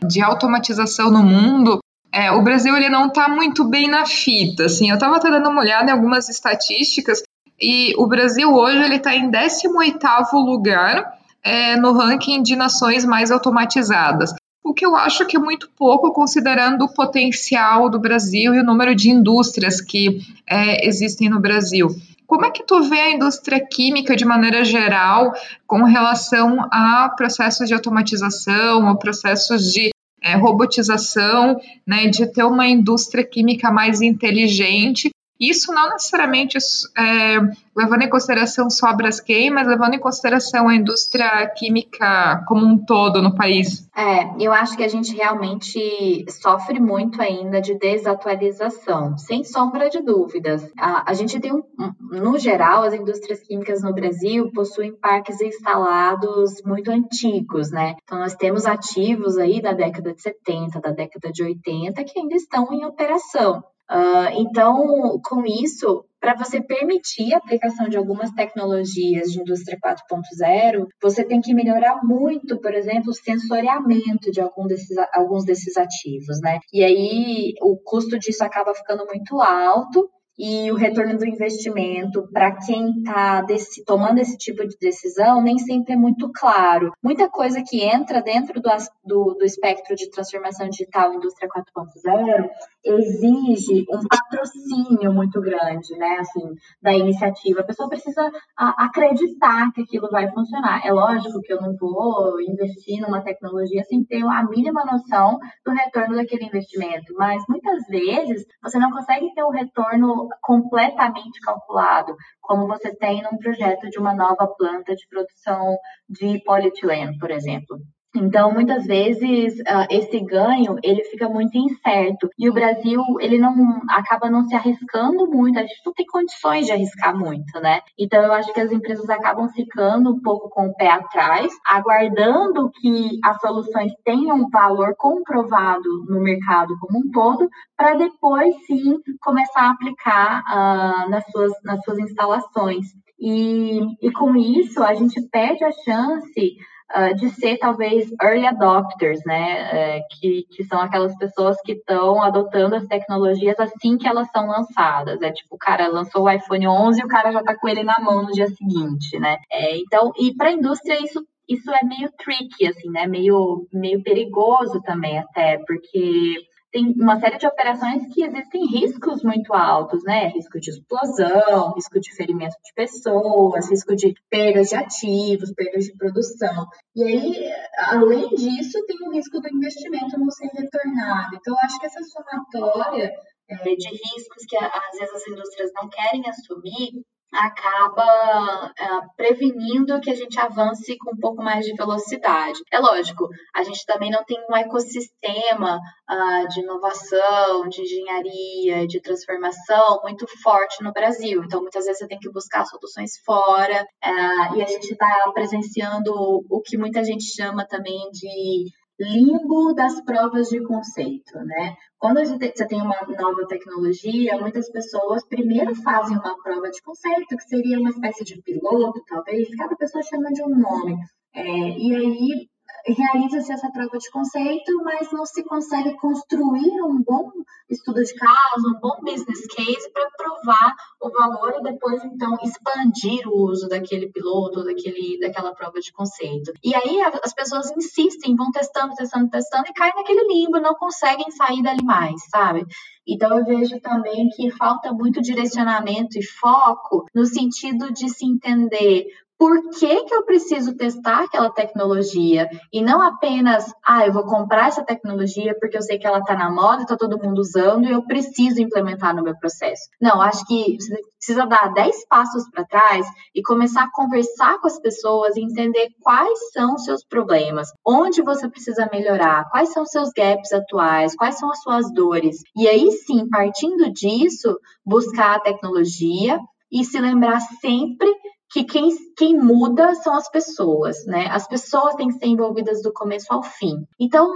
S1: de automatização no mundo, é, o Brasil ele não está muito bem na fita. Assim, eu estava dando uma olhada em algumas estatísticas e o Brasil hoje ele está em 18º lugar é, no ranking de nações mais automatizadas. Que eu acho que é muito pouco considerando o potencial do Brasil e o número de indústrias que é, existem no Brasil. Como é que tu vê a indústria química de maneira geral com relação a processos de automatização, a processos de é, robotização, né, de ter uma indústria química mais inteligente isso não necessariamente é, levando em consideração só a Braskem, mas levando em consideração a indústria química como um todo no país.
S2: É, eu acho que a gente realmente sofre muito ainda de desatualização, sem sombra de dúvidas. A, a gente tem, um, no geral, as indústrias químicas no Brasil possuem parques instalados muito antigos, né? Então, nós temos ativos aí da década de 70, da década de 80, que ainda estão em operação. Uh, então, com isso, para você permitir a aplicação de algumas tecnologias de indústria 4.0, você tem que melhorar muito, por exemplo, o sensoriamento de algum desses, alguns desses ativos, né? E aí o custo disso acaba ficando muito alto e o retorno do investimento para quem está tomando esse tipo de decisão nem sempre é muito claro. Muita coisa que entra dentro do, do, do espectro de transformação digital indústria 4.0 exige um patrocínio muito grande, né, assim, da iniciativa. A pessoa precisa acreditar que aquilo vai funcionar. É lógico que eu não vou investir numa tecnologia sem ter a mínima noção do retorno daquele investimento, mas muitas vezes você não consegue ter o retorno completamente calculado, como você tem num projeto de uma nova planta de produção de polietileno, por exemplo. Então, muitas vezes, uh, esse ganho, ele fica muito incerto. E o Brasil, ele não acaba não se arriscando muito. A gente não tem condições de arriscar muito, né? Então, eu acho que as empresas acabam ficando um pouco com o pé atrás, aguardando que as soluções tenham valor comprovado no mercado como um todo, para depois, sim, começar a aplicar uh, nas, suas, nas suas instalações. E, e com isso, a gente perde a chance uh, de ser talvez early adopters, né? Uh, que, que são aquelas pessoas que estão adotando as tecnologias assim que elas são lançadas. É tipo, o cara lançou o iPhone 11 e o cara já está com ele na mão no dia seguinte, né? É, então, e para a indústria isso isso é meio tricky, assim, né? Meio, meio perigoso também até, porque tem uma série de operações que existem riscos muito altos, né? Risco de explosão, risco de ferimento de pessoas, risco de perdas de ativos, perdas de produção. E aí, além disso, tem o risco do investimento não ser retornado. Então, acho que essa somatória é, de riscos que às vezes as indústrias não querem assumir acaba uh, prevenindo que a gente avance com um pouco mais de velocidade. É lógico, a gente também não tem um ecossistema uh, de inovação, de engenharia, de transformação muito forte no Brasil. Então, muitas vezes você tem que buscar soluções fora uh, e a gente está presenciando o que muita gente chama também de limbo das provas de conceito, né? Quando você tem uma nova tecnologia, muitas pessoas primeiro fazem uma prova de conceito, que seria uma espécie de piloto, talvez, cada pessoa chama de um nome. É, e aí realiza-se essa prova de conceito, mas não se consegue construir um bom estudo de caso, um bom business case para provar o valor e depois então expandir o uso daquele piloto, daquele, daquela prova de conceito. E aí as pessoas insistem, vão testando, testando, testando e caem naquele limbo, não conseguem sair dali mais, sabe? Então eu vejo também que falta muito direcionamento e foco no sentido de se entender por que, que eu preciso testar aquela tecnologia e não apenas, ah, eu vou comprar essa tecnologia porque eu sei que ela está na moda, está todo mundo usando e eu preciso implementar no meu processo. Não, acho que você precisa dar 10 passos para trás e começar a conversar com as pessoas e entender quais são os seus problemas, onde você precisa melhorar, quais são os seus gaps atuais, quais são as suas dores. E aí sim, partindo disso, buscar a tecnologia e se lembrar sempre que quem, quem muda são as pessoas, né? As pessoas têm que ser envolvidas do começo ao fim. Então,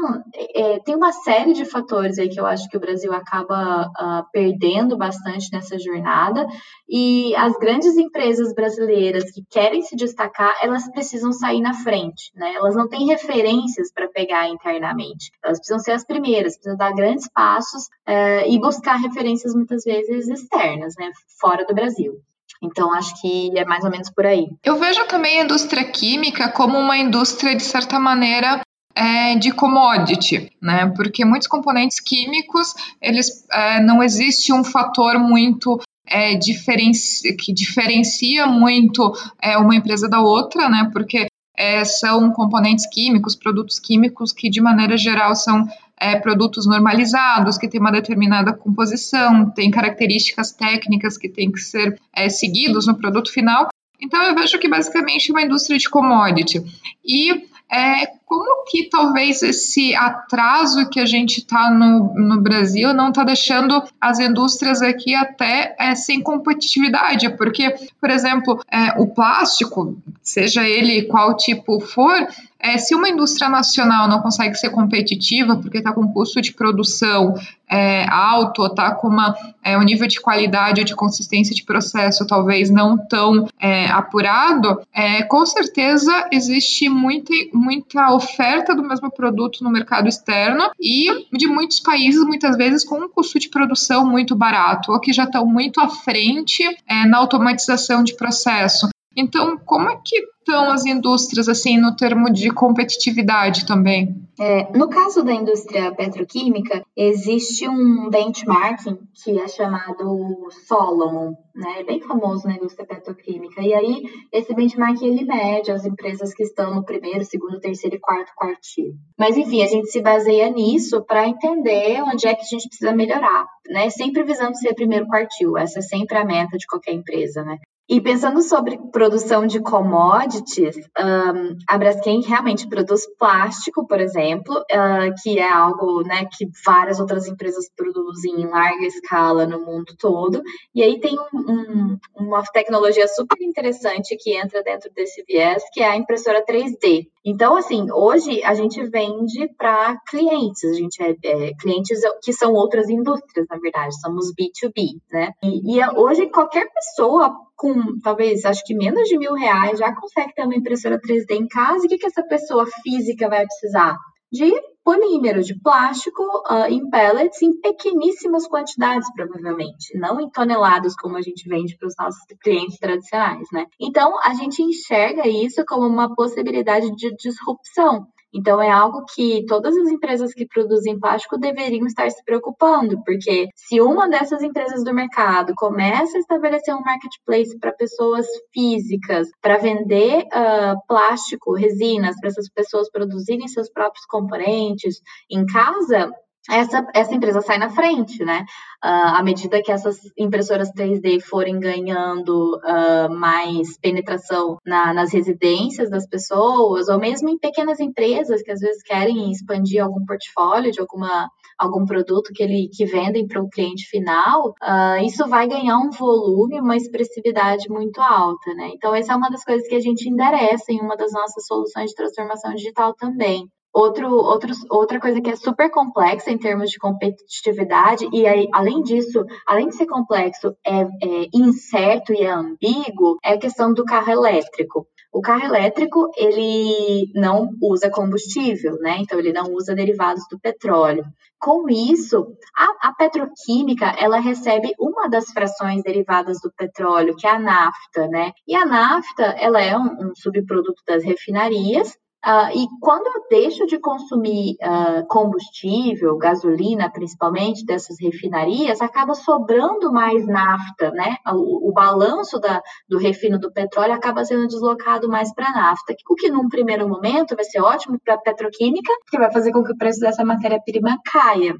S2: é, tem uma série de fatores aí que eu acho que o Brasil acaba uh, perdendo bastante nessa jornada, e as grandes empresas brasileiras que querem se destacar, elas precisam sair na frente, né? Elas não têm referências para pegar internamente. Elas precisam ser as primeiras, precisam dar grandes passos uh, e buscar referências muitas vezes externas, né? Fora do Brasil. Então, acho que é mais ou menos por aí.
S1: Eu vejo também a indústria química como uma indústria, de certa maneira, é, de commodity, né? Porque muitos componentes químicos, eles é, não existe um fator muito é, diferenci que diferencia muito é, uma empresa da outra, né? Porque é, são componentes químicos, produtos químicos que, de maneira geral, são é, produtos normalizados, que têm uma determinada composição, têm características técnicas que têm que ser é, seguidos no produto final. Então, eu vejo que basicamente é uma indústria de commodity. E é, como que talvez esse atraso que a gente está no, no Brasil não está deixando as indústrias aqui até é, sem competitividade? Porque, por exemplo, é, o plástico, seja ele qual tipo for, é, se uma indústria nacional não consegue ser competitiva porque está com custo de produção é, alto, está com uma, é, um nível de qualidade ou de consistência de processo talvez não tão é, apurado, é, com certeza existe muita, muita oferta do mesmo produto no mercado externo e de muitos países, muitas vezes, com um custo de produção muito barato, ou que já estão muito à frente é, na automatização de processo. Então, como é que estão as indústrias, assim, no termo de competitividade também?
S2: É, no caso da indústria petroquímica, existe um benchmarking que é chamado Solomon, né? É bem famoso na indústria petroquímica. E aí, esse benchmarking, ele mede as empresas que estão no primeiro, segundo, terceiro e quarto quartil. Mas, enfim, a gente se baseia nisso para entender onde é que a gente precisa melhorar, né? Sempre visando ser primeiro quartil. Essa é sempre a meta de qualquer empresa, né? E pensando sobre produção de commodities, um, a Braskem realmente produz plástico, por exemplo, uh, que é algo né, que várias outras empresas produzem em larga escala no mundo todo. E aí tem um, um, uma tecnologia super interessante que entra dentro desse viés, que é a impressora 3D. Então, assim, hoje a gente vende para clientes, a gente é, é, clientes que são outras indústrias, na verdade, somos B2B, né? E, e hoje qualquer pessoa com talvez acho que menos de mil reais já consegue ter uma impressora 3D em casa. E o que, que essa pessoa física vai precisar? De polímero, de plástico uh, em pellets em pequeníssimas quantidades, provavelmente, não em toneladas como a gente vende para os nossos clientes tradicionais, né? Então, a gente enxerga isso como uma possibilidade de disrupção. Então, é algo que todas as empresas que produzem plástico deveriam estar se preocupando, porque se uma dessas empresas do mercado começa a estabelecer um marketplace para pessoas físicas, para vender uh, plástico, resinas, para essas pessoas produzirem seus próprios componentes em casa, essa, essa empresa sai na frente, né? Uh, à medida que essas impressoras 3D forem ganhando uh, mais penetração na, nas residências das pessoas, ou mesmo em pequenas empresas que às vezes querem expandir algum portfólio de alguma, algum produto que, ele, que vendem para o cliente final, uh, isso vai ganhar um volume, uma expressividade muito alta, né? Então, essa é uma das coisas que a gente endereça em uma das nossas soluções de transformação digital também. Outro, outros, outra coisa que é super complexa em termos de competitividade, e aí, além disso, além de ser complexo, é, é incerto e é ambíguo, é a questão do carro elétrico. O carro elétrico, ele não usa combustível, né? Então, ele não usa derivados do petróleo. Com isso, a, a, petroquímica, ela recebe uma das frações derivadas do petróleo, que é a nafta, né? E a nafta, ela é um, um subproduto das refinarias, Uh, e quando eu deixo de consumir uh, combustível, gasolina, principalmente dessas refinarias, acaba sobrando mais nafta, né? O, o balanço da, do refino do petróleo acaba sendo deslocado mais para nafta, o que num primeiro momento vai ser ótimo para a petroquímica, que vai fazer com que o preço dessa matéria-prima caia.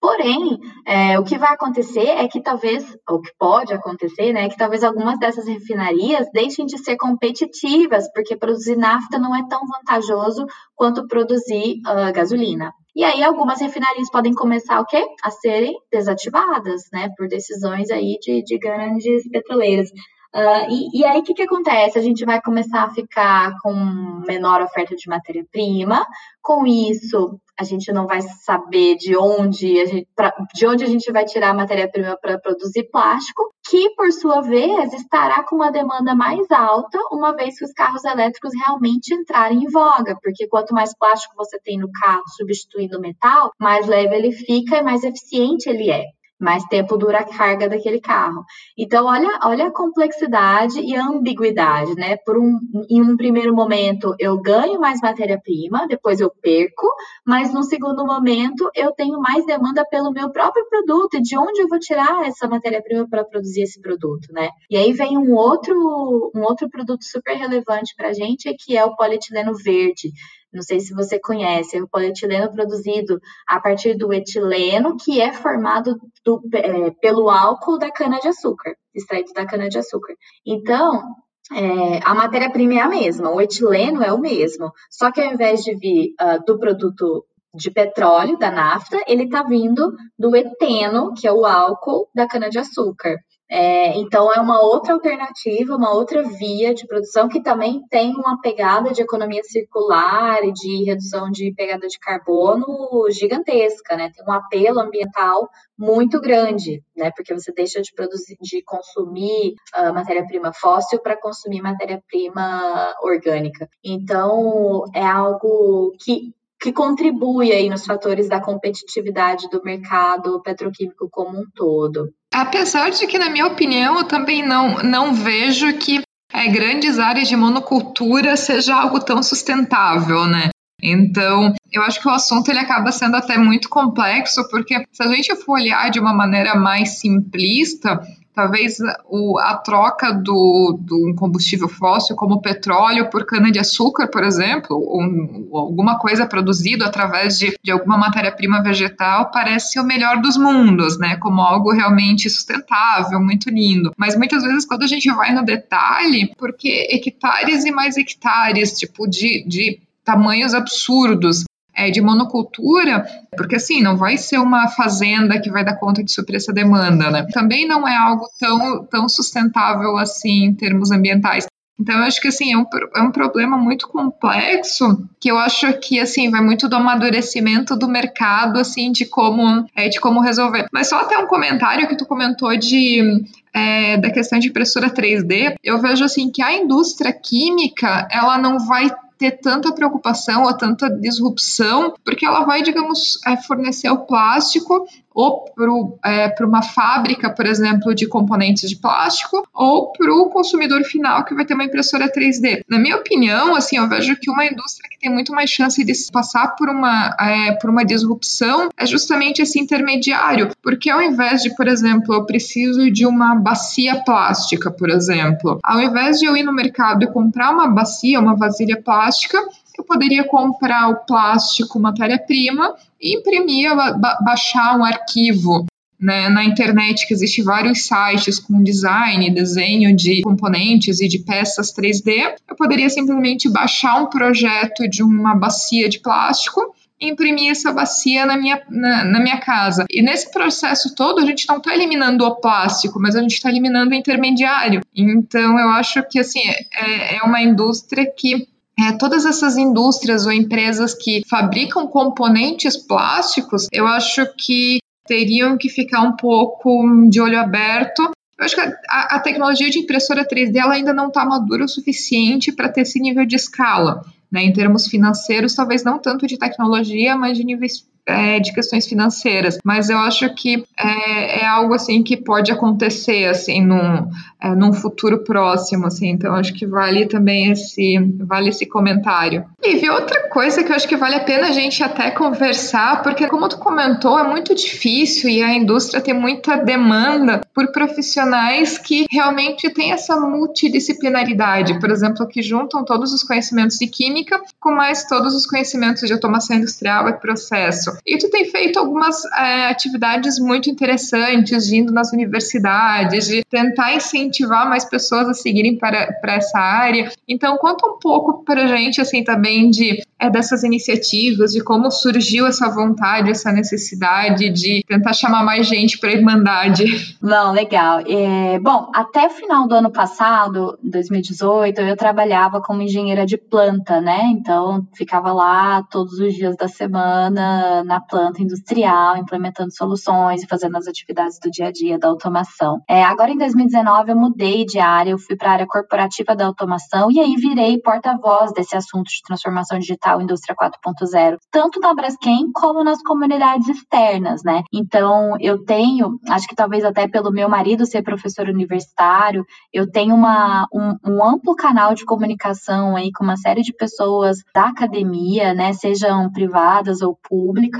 S2: Porém, é, o que vai acontecer é que talvez, o que pode acontecer, né, é que talvez algumas dessas refinarias deixem de ser competitivas, porque produzir nafta não é tão vantajoso quanto produzir uh, gasolina. E aí algumas refinarias podem começar o quê? A serem desativadas, né, por decisões aí de, de grandes petroleiras. Uh, e, e, aí, o que, que acontece? A gente vai começar a ficar com menor oferta de matéria-prima. Com isso, a gente não vai saber de onde a gente, pra, de onde a gente vai tirar a matéria-prima para produzir plástico, que, por sua vez, estará com uma demanda mais alta, uma vez que os carros elétricos realmente entrarem em voga, porque quanto mais plástico você tem no carro substituindo o metal, mais leve ele fica e mais eficiente ele é. Mais tempo dura a carga daquele carro. Então, olha, olha a complexidade e a ambiguidade, né? Por um, em um primeiro momento, eu ganho mais matéria-prima, depois eu perco, mas no segundo momento, eu tenho mais demanda pelo meu próprio produto e de onde eu vou tirar essa matéria-prima para produzir esse produto, né? E aí vem um outro, um outro produto super relevante para a gente, que é o polietileno verde. Não sei se você conhece, é o polietileno produzido a partir do etileno, que é formado do, é, pelo álcool da cana-de-açúcar, extraído da cana-de-açúcar. Então, é, a matéria-prima é a mesma, o etileno é o mesmo, só que ao invés de vir uh, do produto de petróleo, da nafta, ele está vindo do eteno, que é o álcool da cana-de-açúcar. É, então, é uma outra alternativa, uma outra via de produção que também tem uma pegada de economia circular e de redução de pegada de carbono gigantesca, né? Tem um apelo ambiental muito grande, né? Porque você deixa de produzir, de consumir uh, matéria-prima fóssil para consumir matéria-prima orgânica. Então, é algo que que contribui aí nos fatores da competitividade do mercado petroquímico como um todo.
S1: Apesar de que, na minha opinião, eu também não, não vejo que é, grandes áreas de monocultura seja algo tão sustentável, né? Então, eu acho que o assunto ele acaba sendo até muito complexo, porque se a gente for olhar de uma maneira mais simplista, talvez o, a troca do, do combustível fóssil, como petróleo, por cana-de-açúcar, por exemplo, ou, ou, alguma coisa produzida através de, de alguma matéria-prima vegetal, parece o melhor dos mundos, né? Como algo realmente sustentável, muito lindo. Mas muitas vezes, quando a gente vai no detalhe, porque hectares e mais hectares, tipo, de, de tamanhos absurdos é, de monocultura, porque assim, não vai ser uma fazenda que vai dar conta de suprir essa demanda, né? Também não é algo tão, tão sustentável assim em termos ambientais. Então, eu acho que assim, é um, é um problema muito complexo que eu acho que assim, vai muito do amadurecimento do mercado, assim, de como, é, de como resolver. Mas só até um comentário que tu comentou de é, da questão de impressora 3D, eu vejo assim que a indústria química ela não vai ter tanta preocupação ou tanta disrupção, porque ela vai, digamos, é, fornecer o plástico ou para é, uma fábrica, por exemplo, de componentes de plástico, ou para o consumidor final que vai ter uma impressora 3D. Na minha opinião, assim, eu vejo que uma indústria que tem muito mais chance de passar por uma, é, por uma disrupção é justamente esse intermediário, porque ao invés de, por exemplo, eu preciso de uma bacia plástica, por exemplo, ao invés de eu ir no mercado e comprar uma bacia, uma vasilha plástica, eu poderia comprar o plástico matéria-prima e imprimir, ba baixar um arquivo né, na internet, que existe vários sites com design, desenho de componentes e de peças 3D. Eu poderia simplesmente baixar um projeto de uma bacia de plástico imprimir essa bacia na minha, na, na minha casa. E nesse processo todo, a gente não está eliminando o plástico, mas a gente está eliminando o intermediário. Então, eu acho que assim, é, é uma indústria que é, todas essas indústrias ou empresas que fabricam componentes plásticos, eu acho que teriam que ficar um pouco de olho aberto. Eu acho que a, a tecnologia de impressora 3D ela ainda não está madura o suficiente para ter esse nível de escala. Né, em termos financeiros, talvez não tanto de tecnologia, mas de níveis é, de questões financeiras, mas eu acho que é, é, algo assim que pode acontecer assim num, é, num futuro próximo, assim. Então acho que vale também esse vale esse comentário. E vi outra coisa que eu acho que vale a pena a gente até conversar, porque como tu comentou é muito difícil e a indústria tem muita demanda por profissionais que realmente têm essa multidisciplinaridade, por exemplo, que juntam todos os conhecimentos de química com mais todos os conhecimentos de automação industrial e processo. E tu tem feito algumas é, atividades muito interessantes, indo nas universidades, de tentar incentivar mais pessoas a seguirem para, para essa área. Então, conta um pouco para a gente, assim, também de é, dessas iniciativas, de como surgiu essa vontade, essa necessidade de tentar chamar mais gente para a Irmandade.
S2: Não, legal. É, bom, até o final do ano passado, 2018, eu trabalhava como engenheira de planta, né? Então, ficava lá todos os dias da semana na planta industrial, implementando soluções e fazendo as atividades do dia a dia da automação. É, agora em 2019 eu mudei de área, eu fui para a área corporativa da automação e aí virei porta-voz desse assunto de transformação digital indústria 4.0, tanto na Braskem como nas comunidades externas, né? Então eu tenho, acho que talvez até pelo meu marido ser professor universitário, eu tenho uma, um, um amplo canal de comunicação aí com uma série de pessoas da academia, né? Sejam privadas ou públicas,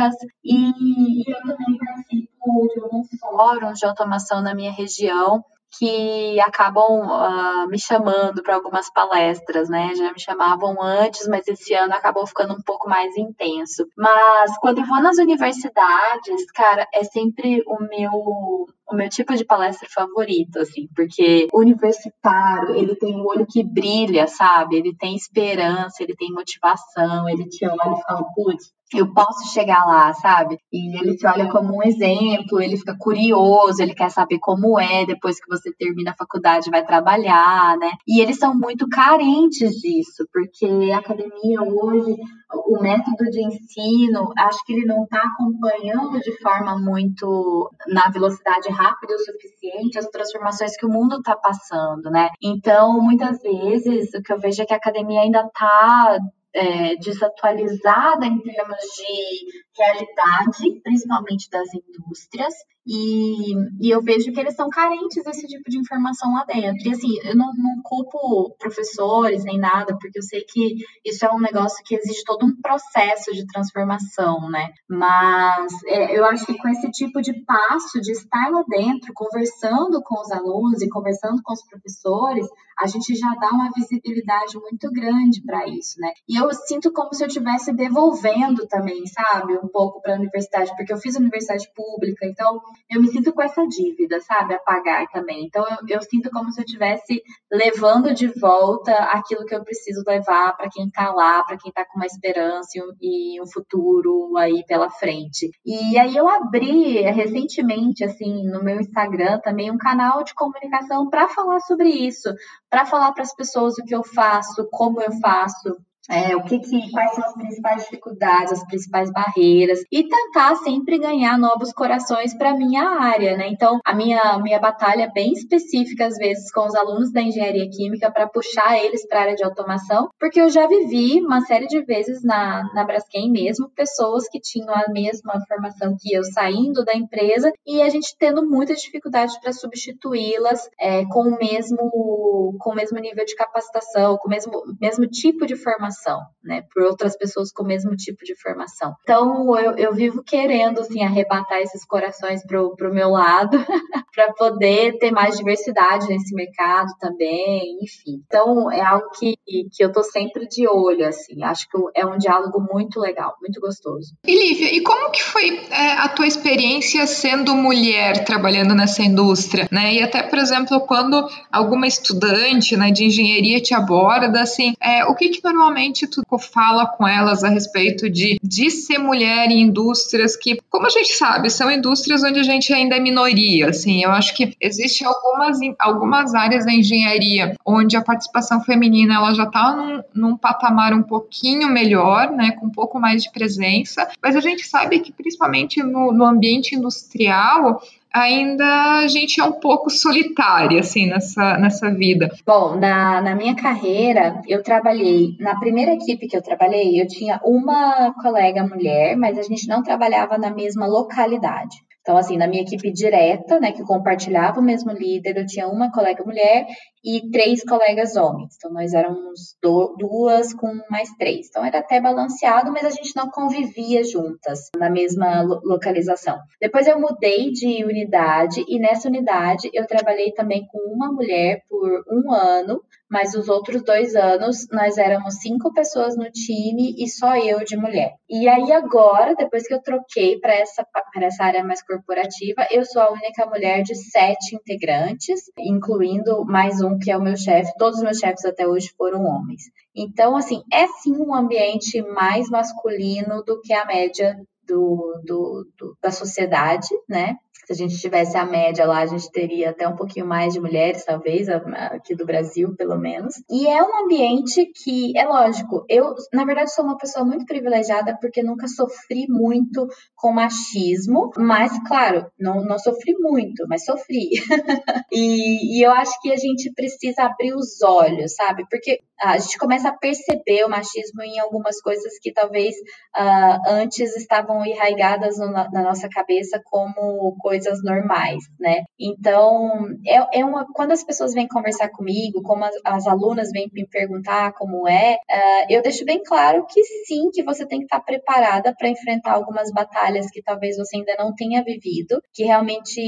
S2: e, e eu também participo de alguns fóruns de automação na minha região que acabam uh, me chamando para algumas palestras, né? Já me chamavam antes, mas esse ano acabou ficando um pouco mais intenso. Mas quando eu vou nas universidades, cara, é sempre o meu o meu tipo de palestra favorito, assim, porque o universitário, ele tem um olho que brilha, sabe? Ele tem esperança, ele tem motivação, ele te olha e fala, putz, eu posso chegar lá, sabe? E ele te olha como um exemplo, ele fica curioso, ele quer saber como é depois que você termina a faculdade vai trabalhar, né? E eles são muito carentes disso, porque a academia hoje, o método de ensino, acho que ele não está acompanhando de forma muito na velocidade rápida o suficiente as transformações que o mundo está passando, né? Então, muitas vezes, o que eu vejo é que a academia ainda está é, desatualizada em termos de realidade, principalmente das indústrias, e, e, eu vejo que eles são carentes desse tipo de informação lá dentro. E assim, eu não, não culpo professores nem nada, porque eu sei que isso é um negócio que exige todo um processo de transformação, né? Mas é, eu acho que com esse tipo de passo, de estar lá dentro, conversando com os alunos e conversando com os professores, a gente já dá uma visibilidade muito grande para isso, né? E eu sinto como se eu estivesse devolvendo também, sabe? um pouco para a universidade, porque eu fiz universidade pública, então eu me sinto com essa dívida, sabe, a pagar também. Então eu, eu sinto como se eu estivesse levando de volta aquilo que eu preciso levar para quem está lá, para quem está com uma esperança e um, e um futuro aí pela frente. E aí eu abri recentemente, assim, no meu Instagram também um canal de comunicação para falar sobre isso, para falar para as pessoas o que eu faço, como eu faço, é, o que, que, quais são as principais dificuldades, as principais barreiras e tentar sempre ganhar novos corações para minha área, né? Então, a minha minha batalha é bem específica às vezes com os alunos da engenharia química para puxar eles para a área de automação, porque eu já vivi uma série de vezes na na Braskem mesmo pessoas que tinham a mesma formação que eu saindo da empresa e a gente tendo muita dificuldade para substituí-las é, com o mesmo com o mesmo nível de capacitação, com o mesmo mesmo tipo de formação formação, né? Por outras pessoas com o mesmo tipo de formação. Então, eu, eu vivo querendo, assim, arrebatar esses corações pro, pro meu lado, [laughs] para poder ter mais diversidade nesse mercado também, enfim. Então, é algo que, que eu tô sempre de olho, assim. Acho que é um diálogo muito legal, muito gostoso.
S1: E Lívia, e como que foi é, a tua experiência sendo mulher trabalhando nessa indústria, né? E até, por exemplo, quando alguma estudante né, de engenharia te aborda, assim, é, o que que normalmente normalmente tu fala com elas a respeito de, de ser mulher em indústrias que, como a gente sabe, são indústrias onde a gente ainda é minoria, assim, eu acho que existe algumas, algumas áreas da engenharia onde a participação feminina ela já está num, num patamar um pouquinho melhor, né, com um pouco mais de presença, mas a gente sabe que principalmente no, no ambiente industrial ainda a gente é um pouco solitária, assim, nessa, nessa vida.
S2: Bom, na, na minha carreira, eu trabalhei, na primeira equipe que eu trabalhei, eu tinha uma colega mulher, mas a gente não trabalhava na mesma localidade. Então, assim, na minha equipe direta, né, que compartilhava o mesmo líder, eu tinha uma colega mulher e três colegas homens. Então, nós éramos do, duas com mais três. Então, era até balanceado, mas a gente não convivia juntas na mesma lo localização. Depois, eu mudei de unidade e nessa unidade eu trabalhei também com uma mulher por um ano, mas os outros dois anos nós éramos cinco pessoas no time e só eu de mulher. E aí agora, depois que eu troquei para essa, essa área mais corporativa, eu sou a única mulher de sete integrantes, incluindo mais um que é o meu chefe. Todos os meus chefes até hoje foram homens. Então, assim, é sim um ambiente mais masculino do que a média do, do, do, da sociedade, né? Se a gente tivesse a média lá, a gente teria até um pouquinho mais de mulheres, talvez, aqui do Brasil, pelo menos. E é um ambiente que, é lógico, eu, na verdade, sou uma pessoa muito privilegiada porque nunca sofri muito com machismo, mas, claro, não, não sofri muito, mas sofri. [laughs] e, e eu acho que a gente precisa abrir os olhos, sabe? Porque a gente começa a perceber o machismo em algumas coisas que talvez uh, antes estavam enraigadas no, na nossa cabeça como coisas normais, né? Então, é, é uma, quando as pessoas vêm conversar comigo, como as, as alunas vêm me perguntar como é, uh, eu deixo bem claro que sim, que você tem que estar preparada para enfrentar algumas batalhas que talvez você ainda não tenha vivido, que realmente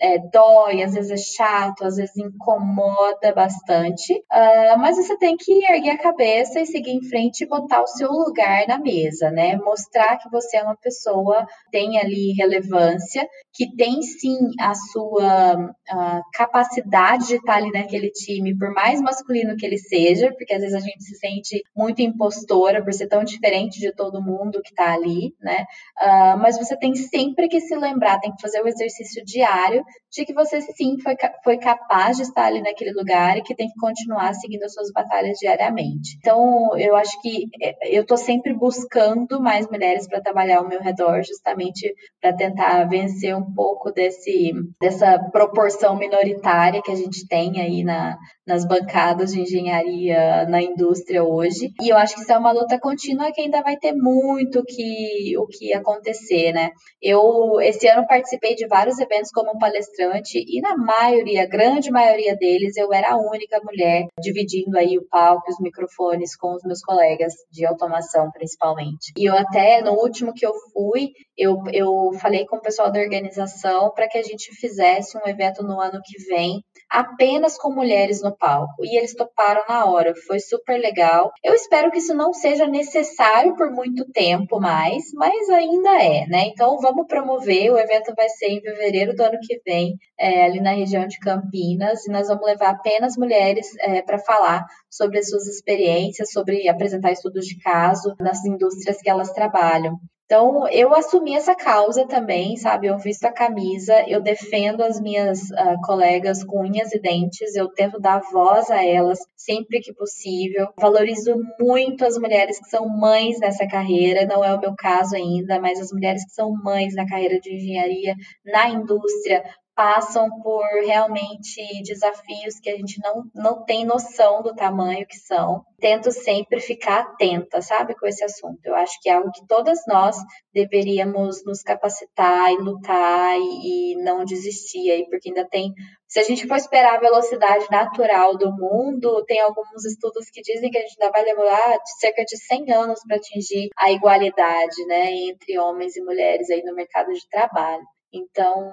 S2: é, dói, às vezes é chato, às vezes incomoda bastante, uh, mas você tem que erguer a cabeça e seguir em frente e botar o seu lugar na mesa, né? Mostrar que você é uma pessoa tem ali relevância, que tem sim a sua a capacidade de estar ali naquele time, por mais masculino que ele seja, porque às vezes a gente se sente muito impostora por ser tão diferente de todo mundo que está ali, né? Uh, mas você tem sempre que se lembrar, tem que fazer o exercício diário de que você sim foi, foi capaz de estar ali naquele lugar e que tem que continuar seguindo as suas batalhas diariamente. Então, eu acho que é, eu estou sempre buscando mais mulheres para trabalhar ao meu redor, justamente para tentar vencer um pouco desse, dessa proporção minoritária que a gente tem aí na, nas bancadas de engenharia na indústria hoje. E eu acho que isso é uma luta contínua que ainda vai ter muito que, o que acontecer, né? Eu, esse ano, participei de vários eventos como palestrante e na maioria, grande maioria deles, eu era a única mulher dividindo aí o palco, os microfones com os meus colegas de automação, principalmente. E eu até, no último que eu fui, eu, eu falei com o pessoal da organização para que a gente fizesse um evento no ano que vem apenas com mulheres no palco. E eles toparam na hora, foi super legal. Eu espero que isso não seja necessário por muito tempo mais, mas ainda é, né? Então vamos promover. O evento vai ser em fevereiro do ano que vem, é, ali na região de Campinas, e nós vamos levar apenas mulheres é, para falar sobre as suas experiências, sobre apresentar estudos de caso nas indústrias que elas trabalham. Então, eu assumi essa causa também, sabe? Eu visto a camisa, eu defendo as minhas uh, colegas com unhas e dentes, eu tento dar voz a elas sempre que possível. Valorizo muito as mulheres que são mães nessa carreira, não é o meu caso ainda, mas as mulheres que são mães na carreira de engenharia, na indústria, passam por realmente desafios que a gente não, não tem noção do tamanho que são. Tento sempre ficar atenta, sabe, com esse assunto. Eu acho que é algo que todas nós deveríamos nos capacitar e lutar e, e não desistir aí, porque ainda tem. Se a gente for esperar a velocidade natural do mundo, tem alguns estudos que dizem que a gente ainda vai demorar cerca de 100 anos para atingir a igualdade, né, entre homens e mulheres aí no mercado de trabalho. Então,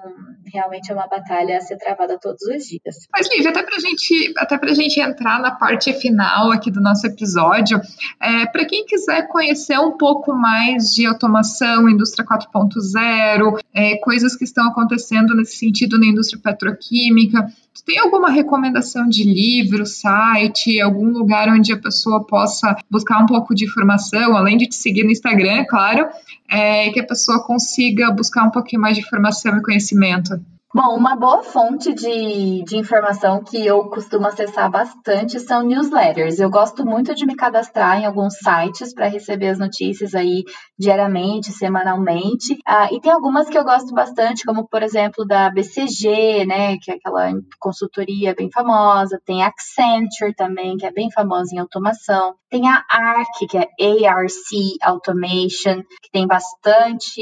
S2: realmente é uma batalha a ser travada todos os dias.
S1: Mas, Liv, até para gente, até a gente entrar na parte final aqui do nosso episódio, é, para quem quiser conhecer um pouco mais de automação, indústria 4.0, é, coisas que estão acontecendo nesse sentido na indústria petroquímica, Tu tem alguma recomendação de livro, site, algum lugar onde a pessoa possa buscar um pouco de informação, além de te seguir no Instagram, é claro, é, que a pessoa consiga buscar um pouquinho mais de informação e conhecimento?
S2: Bom, uma boa fonte de, de informação que eu costumo acessar bastante são newsletters. Eu gosto muito de me cadastrar em alguns sites para receber as notícias aí diariamente, semanalmente. Ah, e tem algumas que eu gosto bastante, como por exemplo da BCG, né, que é aquela consultoria bem famosa. Tem a Accenture também, que é bem famosa em automação. Tem a ARC, que é ARC Automation, que tem bastante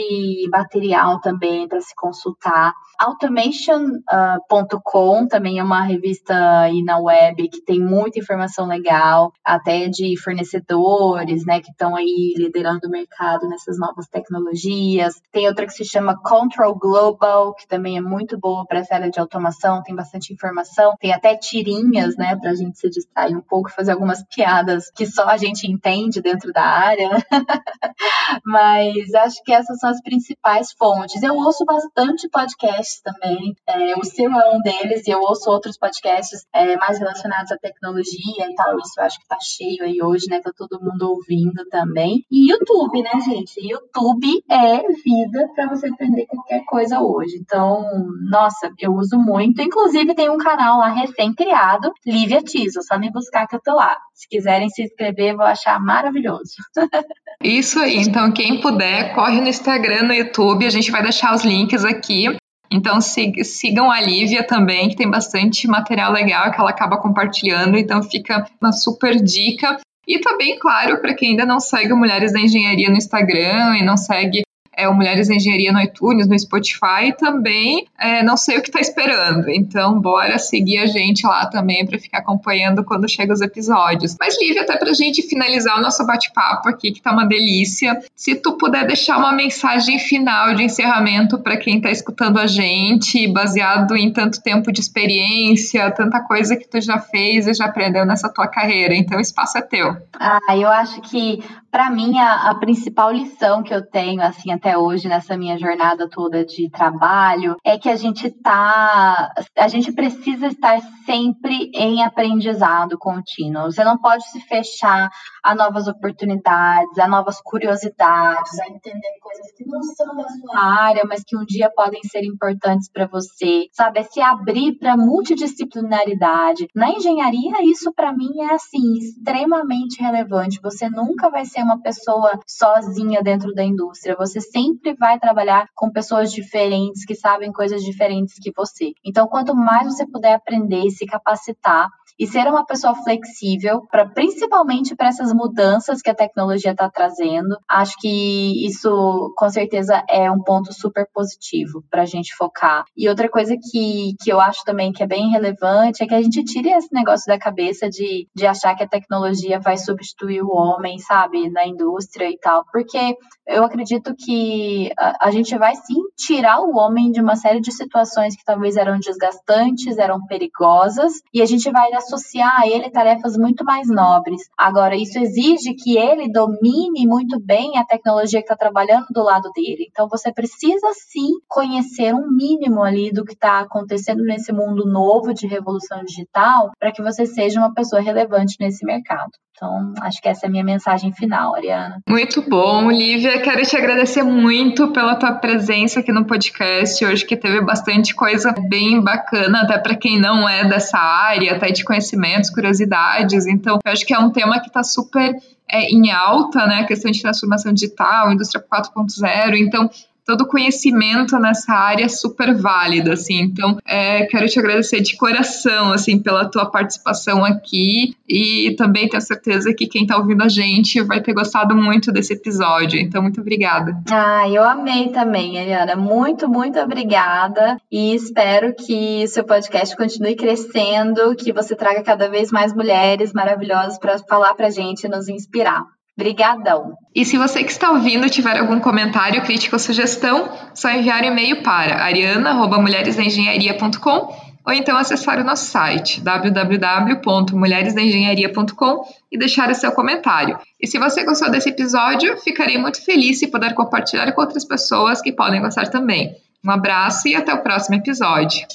S2: material também para se consultar. Automation.com uh, também é uma revista aí na web que tem muita informação legal, até de fornecedores, né, que estão aí liderando o mercado nessas novas tecnologias. Tem outra que se chama Control Global, que também é muito boa para essa área de automação, tem bastante informação, tem até tirinhas, né, para a gente se distrair um pouco, fazer algumas piadas que só a gente entende dentro da área. [laughs] Mas acho que essas são as principais fontes. Eu ouço bastante podcast podcasts também. É, o seu é um deles e eu ouço outros podcasts é, mais relacionados à tecnologia e tal. Isso eu acho que tá cheio aí hoje, né? Tá todo mundo ouvindo também. E YouTube, né, gente? YouTube é vida para você aprender qualquer coisa hoje. Então, nossa, eu uso muito. Inclusive, tem um canal lá recém-criado, Lívia Tiso. Só me buscar que eu tô lá. Se quiserem se inscrever, vou achar maravilhoso.
S1: Isso aí. Então, quem puder, corre no Instagram, no YouTube. A gente vai deixar os links aqui. Então sigam a Lívia também, que tem bastante material legal que ela acaba compartilhando, então fica uma super dica. E também, claro, para quem ainda não segue Mulheres da Engenharia no Instagram e não segue é, o Mulheres Engenharia no iTunes, no Spotify, também é, não sei o que está esperando. Então, bora seguir a gente lá também para ficar acompanhando quando chegam os episódios. Mas, Lívia, até para a gente finalizar o nosso bate-papo aqui, que tá uma delícia, se tu puder deixar uma mensagem final de encerramento para quem está escutando a gente, baseado em tanto tempo de experiência, tanta coisa que tu já fez e já aprendeu nessa tua carreira. Então, o espaço é teu.
S2: Ah, eu acho que para mim a, a, principal lição que eu tenho assim até hoje nessa minha jornada toda de trabalho é que a gente tá a gente precisa estar sempre em aprendizado contínuo. Você não pode se fechar a novas oportunidades, a novas curiosidades, a entender coisas que não são da sua área, mas que um dia podem ser importantes para você. Sabe, é se abrir para multidisciplinaridade. Na engenharia isso para mim é assim extremamente relevante. Você nunca vai ser uma pessoa sozinha dentro da indústria. Você sempre vai trabalhar com pessoas diferentes que sabem coisas diferentes que você. Então, quanto mais você puder aprender e se capacitar, e ser uma pessoa flexível, para principalmente para essas mudanças que a tecnologia está trazendo. Acho que isso, com certeza, é um ponto super positivo para a gente focar. E outra coisa que, que eu acho também que é bem relevante é que a gente tire esse negócio da cabeça de, de achar que a tecnologia vai substituir o homem, sabe, na indústria e tal, porque eu acredito que a, a gente vai sim tirar o homem de uma série de situações que talvez eram desgastantes, eram perigosas, e a gente vai associar a ele tarefas muito mais nobres. Agora, isso exige que ele domine muito bem a tecnologia que está trabalhando do lado dele. Então, você precisa sim conhecer um mínimo ali do que está acontecendo nesse mundo novo de revolução digital para que você seja uma pessoa relevante nesse mercado. Então, acho que essa é a minha mensagem final, Ariana.
S1: Muito bom, Lívia. Quero te agradecer muito pela tua presença aqui no podcast hoje, que teve bastante coisa bem bacana, até para quem não é dessa área, até de conhecimentos, curiosidades. Então, eu acho que é um tema que está super é, em alta, né? A questão de transformação digital, indústria 4.0. Então, todo conhecimento nessa área é super válido, assim. Então, é, quero te agradecer de coração, assim, pela tua participação aqui e também tenho certeza que quem está ouvindo a gente vai ter gostado muito desse episódio. Então, muito obrigada.
S2: Ah, eu amei também, Eliana. Muito, muito obrigada e espero que seu podcast continue crescendo, que você traga cada vez mais mulheres maravilhosas para falar para a gente e nos inspirar. Obrigadão.
S1: E se você que está ouvindo tiver algum comentário, crítica ou sugestão, só enviar um e-mail para ariana@mulheresdaengenharia.com ou então acessar o nosso site www.mulheresdaengenharia.com e deixar o seu comentário. E se você gostou desse episódio, ficarei muito feliz se puder compartilhar com outras pessoas que podem gostar também. Um abraço e até o próximo episódio.